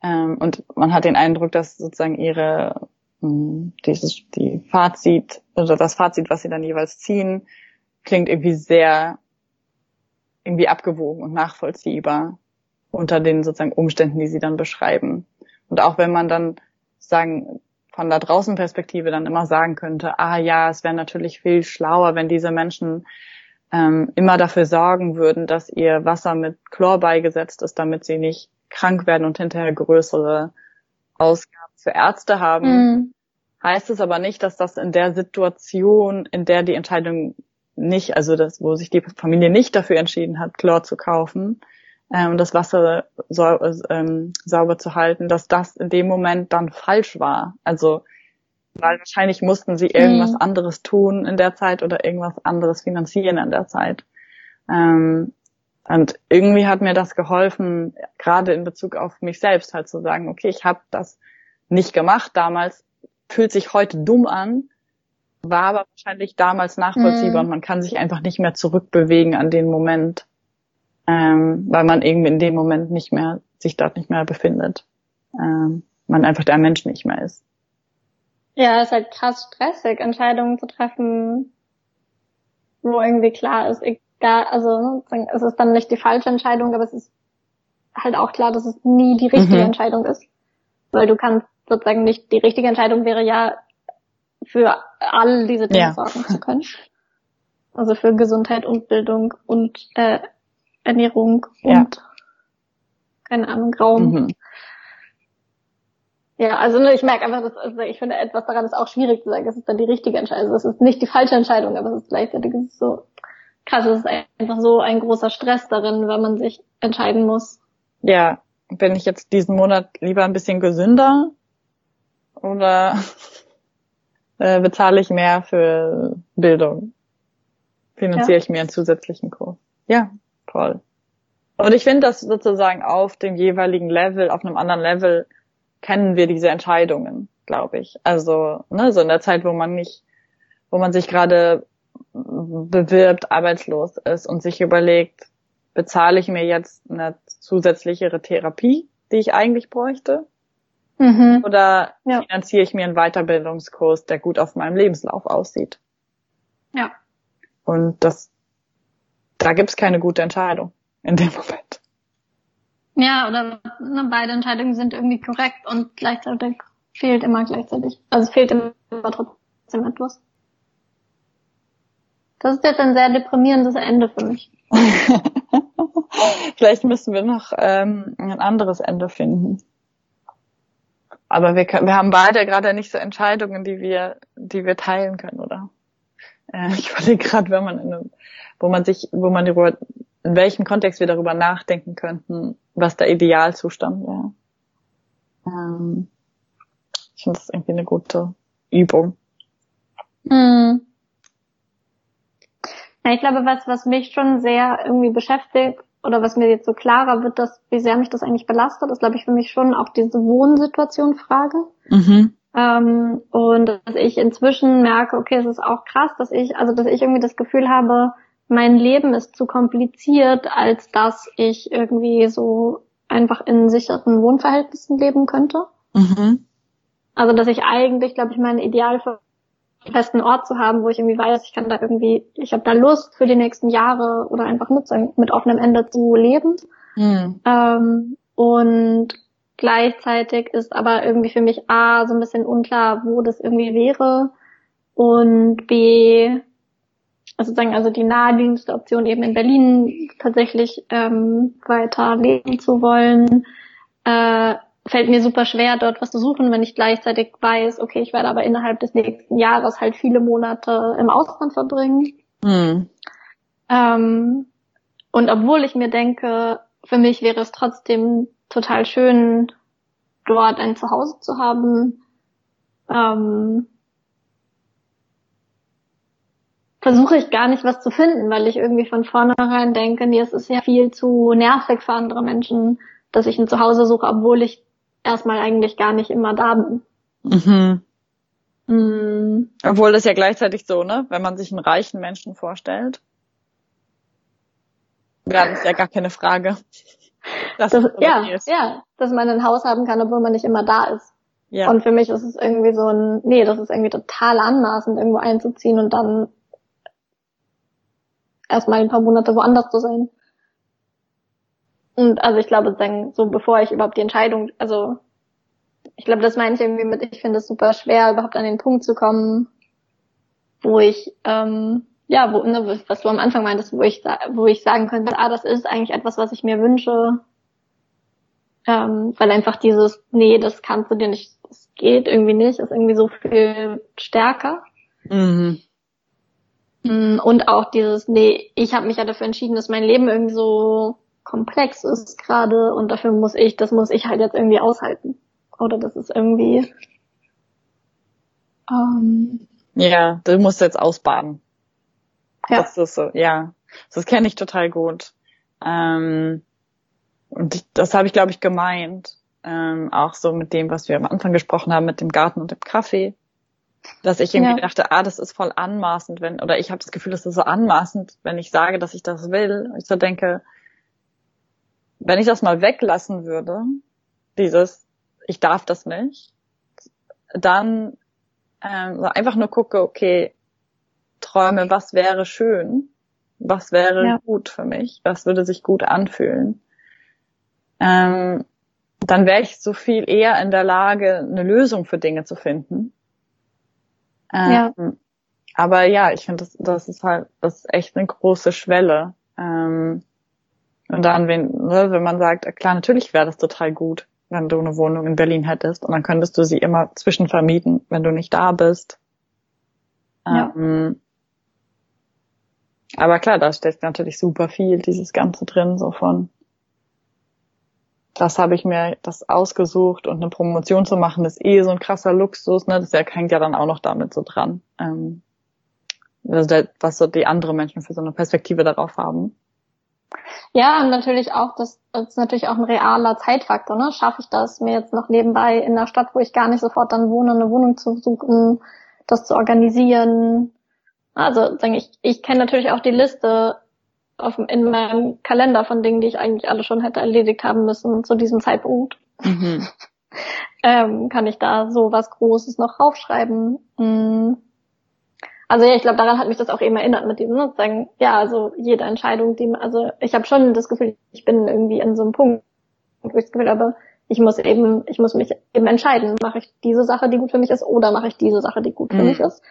ähm, und man hat den Eindruck, dass sozusagen ihre mh, hm, dieses die Fazit oder das Fazit, was sie dann jeweils ziehen, klingt irgendwie sehr irgendwie abgewogen und nachvollziehbar unter den sozusagen Umständen, die sie dann beschreiben. Und auch wenn man dann sagen von da draußen Perspektive dann immer sagen könnte, ah ja, es wäre natürlich viel schlauer, wenn diese Menschen ähm, immer dafür sorgen würden, dass ihr Wasser mit Chlor beigesetzt ist, damit sie nicht krank werden und hinterher größere Ausgaben für Ärzte haben. Mhm. Heißt es aber nicht, dass das in der Situation, in der die Entscheidung nicht, also das, wo sich die Familie nicht dafür entschieden hat, Chlor zu kaufen, ähm, das Wasser sau ähm, sauber zu halten, dass das in dem Moment dann falsch war. Also weil wahrscheinlich mussten sie irgendwas mhm. anderes tun in der Zeit oder irgendwas anderes finanzieren in der Zeit. Ähm, und irgendwie hat mir das geholfen, gerade in Bezug auf mich selbst halt zu sagen, okay, ich habe das nicht gemacht damals, fühlt sich heute dumm an, war aber wahrscheinlich damals nachvollziehbar mhm. und man kann sich einfach nicht mehr zurückbewegen an den Moment ähm, weil man irgendwie in dem Moment nicht mehr, sich dort nicht mehr befindet. Ähm, man einfach der Mensch nicht mehr ist. Ja, es ist halt krass stressig, Entscheidungen zu treffen, wo irgendwie klar ist, egal, also es ist dann nicht die falsche Entscheidung, aber es ist halt auch klar, dass es nie die richtige mhm. Entscheidung ist. Weil du kannst sozusagen nicht, die richtige Entscheidung wäre ja, für all diese Dinge ja. sorgen zu können. Also für Gesundheit und Bildung und äh, Ernährung ja. und keine Ahnung, Raum. Mhm. Ja, also ne, ich merke einfach, dass, also ich finde etwas daran ist auch schwierig zu sagen, es ist dann die richtige Entscheidung. Also es ist nicht die falsche Entscheidung, aber es ist gleichzeitig es ist so krass, es ist einfach so ein großer Stress darin, wenn man sich entscheiden muss. Ja, bin ich jetzt diesen Monat lieber ein bisschen gesünder oder äh, bezahle ich mehr für Bildung? Finanziere ja. ich mir einen zusätzlichen Kurs? Ja, Voll. Und ich finde, dass sozusagen auf dem jeweiligen Level, auf einem anderen Level, kennen wir diese Entscheidungen, glaube ich. Also, ne, so in der Zeit, wo man nicht, wo man sich gerade bewirbt, arbeitslos ist und sich überlegt, bezahle ich mir jetzt eine zusätzlichere Therapie, die ich eigentlich bräuchte? Mhm. Oder ja. finanziere ich mir einen Weiterbildungskurs, der gut auf meinem Lebenslauf aussieht? Ja. Und das da gibt's keine gute Entscheidung in dem Moment. Ja, oder ne, beide Entscheidungen sind irgendwie korrekt und gleichzeitig fehlt immer gleichzeitig, also fehlt immer trotzdem etwas. Das ist jetzt ein sehr deprimierendes Ende für mich. Vielleicht müssen wir noch ähm, ein anderes Ende finden. Aber wir, können, wir haben beide gerade nicht so Entscheidungen, die wir, die wir teilen können, oder? Äh, ich überlege gerade, wenn man in einem, wo man sich, wo man darüber, in welchem Kontext wir darüber nachdenken könnten, was der Idealzustand wäre. Ähm, ich finde das irgendwie eine gute Übung. Hm. Ja, ich glaube, was, was mich schon sehr irgendwie beschäftigt oder was mir jetzt so klarer wird, dass wie sehr mich das eigentlich belastet, ist, glaube ich, für mich schon auch diese Wohnsituation Frage. Mhm. Ähm, und dass ich inzwischen merke, okay, es ist auch krass, dass ich, also dass ich irgendwie das Gefühl habe, mein Leben ist zu kompliziert, als dass ich irgendwie so einfach in sicheren Wohnverhältnissen leben könnte. Mhm. Also dass ich eigentlich, glaube ich, mein Ideal für festen Ort zu haben, wo ich irgendwie weiß, ich kann da irgendwie, ich habe da Lust für die nächsten Jahre oder einfach mit, mit offenem Ende zu leben. Mhm. Ähm, und gleichzeitig ist aber irgendwie für mich A, so ein bisschen unklar, wo das irgendwie wäre und B, also sozusagen also die naheliegendste Option eben in Berlin tatsächlich ähm, weiter leben zu wollen, äh, fällt mir super schwer, dort was zu suchen, wenn ich gleichzeitig weiß, okay, ich werde aber innerhalb des nächsten Jahres halt viele Monate im Ausland verbringen. Mhm. Ähm, und obwohl ich mir denke, für mich wäre es trotzdem total schön, dort ein Zuhause zu haben, ähm, versuche ich gar nicht was zu finden, weil ich irgendwie von vornherein denke, nee, es ist ja viel zu nervig für andere Menschen, dass ich ein Zuhause suche, obwohl ich erstmal eigentlich gar nicht immer da bin. Mhm. Mhm. Obwohl das ja gleichzeitig so, ne? Wenn man sich einen reichen Menschen vorstellt, wäre das ja gar keine Frage. Das, ja, ja, dass man ein Haus haben kann, obwohl man nicht immer da ist. Ja. Und für mich ist es irgendwie so ein, nee, das ist irgendwie total anmaßend, irgendwo einzuziehen und dann erstmal ein paar Monate woanders zu sein. Und also ich glaube, so bevor ich überhaupt die Entscheidung, also ich glaube, das meine ich irgendwie mit, ich finde es super schwer, überhaupt an den Punkt zu kommen, wo ich, ähm, ja, wo, ne, was du am Anfang meintest, wo ich, wo ich sagen könnte, ah, das ist eigentlich etwas, was ich mir wünsche, ähm, weil einfach dieses, nee, das kannst du dir nicht, das geht irgendwie nicht, ist irgendwie so viel stärker. Mhm. Mm, und auch dieses, nee, ich habe mich ja dafür entschieden, dass mein Leben irgendwie so komplex ist gerade und dafür muss ich, das muss ich halt jetzt irgendwie aushalten. Oder das ist irgendwie. Ähm, ja, du musst jetzt ausbaden. Ja. Das ist so, ja. Das kenne ich total gut. Ähm, und ich, das habe ich, glaube ich, gemeint. Ähm, auch so mit dem, was wir am Anfang gesprochen haben, mit dem Garten und dem Kaffee. Dass ich irgendwie ja. dachte, ah, das ist voll anmaßend, wenn, oder ich habe das Gefühl, das ist so anmaßend, wenn ich sage, dass ich das will. Und ich so denke, wenn ich das mal weglassen würde, dieses, ich darf das nicht, dann ähm, einfach nur gucke, okay, träume, was wäre schön, was wäre ja. gut für mich, was würde sich gut anfühlen, ähm, dann wäre ich so viel eher in der Lage, eine Lösung für Dinge zu finden. Ähm, ja. Aber ja, ich finde, das, das ist halt, das ist echt eine große Schwelle. Ähm, und dann, wenn, ne, wenn man sagt, klar, natürlich wäre das total gut, wenn du eine Wohnung in Berlin hättest und dann könntest du sie immer zwischenvermieten, wenn du nicht da bist. Ja. Ähm, aber klar, da steckt natürlich super viel, dieses Ganze drin, so von, das habe ich mir das ausgesucht und eine Promotion zu machen, ist eh so ein krasser Luxus, ne? Das hängt ja dann auch noch damit so dran. Ähm, was so die anderen Menschen für so eine Perspektive darauf haben. Ja, und natürlich auch, das, das ist natürlich auch ein realer Zeitfaktor, ne? Schaffe ich das, mir jetzt noch nebenbei in der Stadt, wo ich gar nicht sofort dann wohne, eine Wohnung zu suchen, das zu organisieren? Also, ich, ich kenne natürlich auch die Liste auf, in meinem Kalender von Dingen, die ich eigentlich alle schon hätte erledigt haben müssen zu diesem Zeitpunkt. Mhm. ähm, kann ich da so was Großes noch raufschreiben? Mhm. Also ja, ich glaube, daran hat mich das auch eben erinnert mit diesem ne, sagen, ja, also jede Entscheidung, die, also ich habe schon das Gefühl, ich bin irgendwie in so einem Punkt, wo ich das Gefühl habe, ich muss eben, ich muss mich eben entscheiden, mache ich diese Sache, die gut für mich ist, oder mache ich diese Sache, die gut für mhm. mich ist.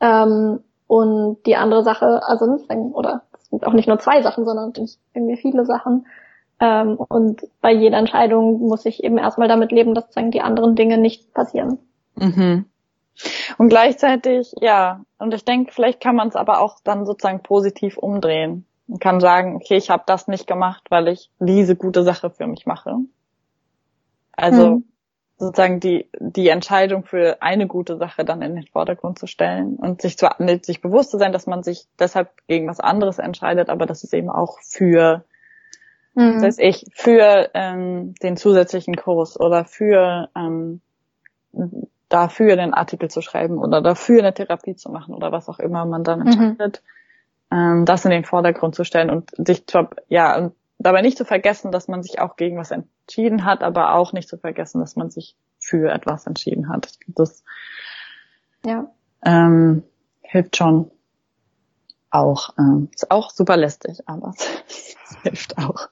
Ähm, und die andere Sache, also oder es sind auch nicht nur zwei Sachen, sondern irgendwie viele Sachen. Ähm, und bei jeder Entscheidung muss ich eben erstmal damit leben, dass sagen, die anderen Dinge nicht passieren. Mhm. Und gleichzeitig, ja, und ich denke, vielleicht kann man es aber auch dann sozusagen positiv umdrehen. Man kann sagen, okay, ich habe das nicht gemacht, weil ich diese gute Sache für mich mache. Also mhm. sozusagen die, die Entscheidung für eine gute Sache dann in den Vordergrund zu stellen und sich zwar sich bewusst zu sein, dass man sich deshalb gegen was anderes entscheidet, aber dass es eben auch für mhm. das heißt ich, für ähm, den zusätzlichen Kurs oder für ähm, dafür den Artikel zu schreiben oder dafür eine Therapie zu machen oder was auch immer man dann mhm. entscheidet, mhm. ähm, das in den Vordergrund zu stellen und sich ja und dabei nicht zu vergessen, dass man sich auch gegen was entschieden hat, aber auch nicht zu vergessen, dass man sich für etwas entschieden hat. Das ja. ähm, hilft schon auch. Ähm, ist auch super lästig, aber es hilft auch.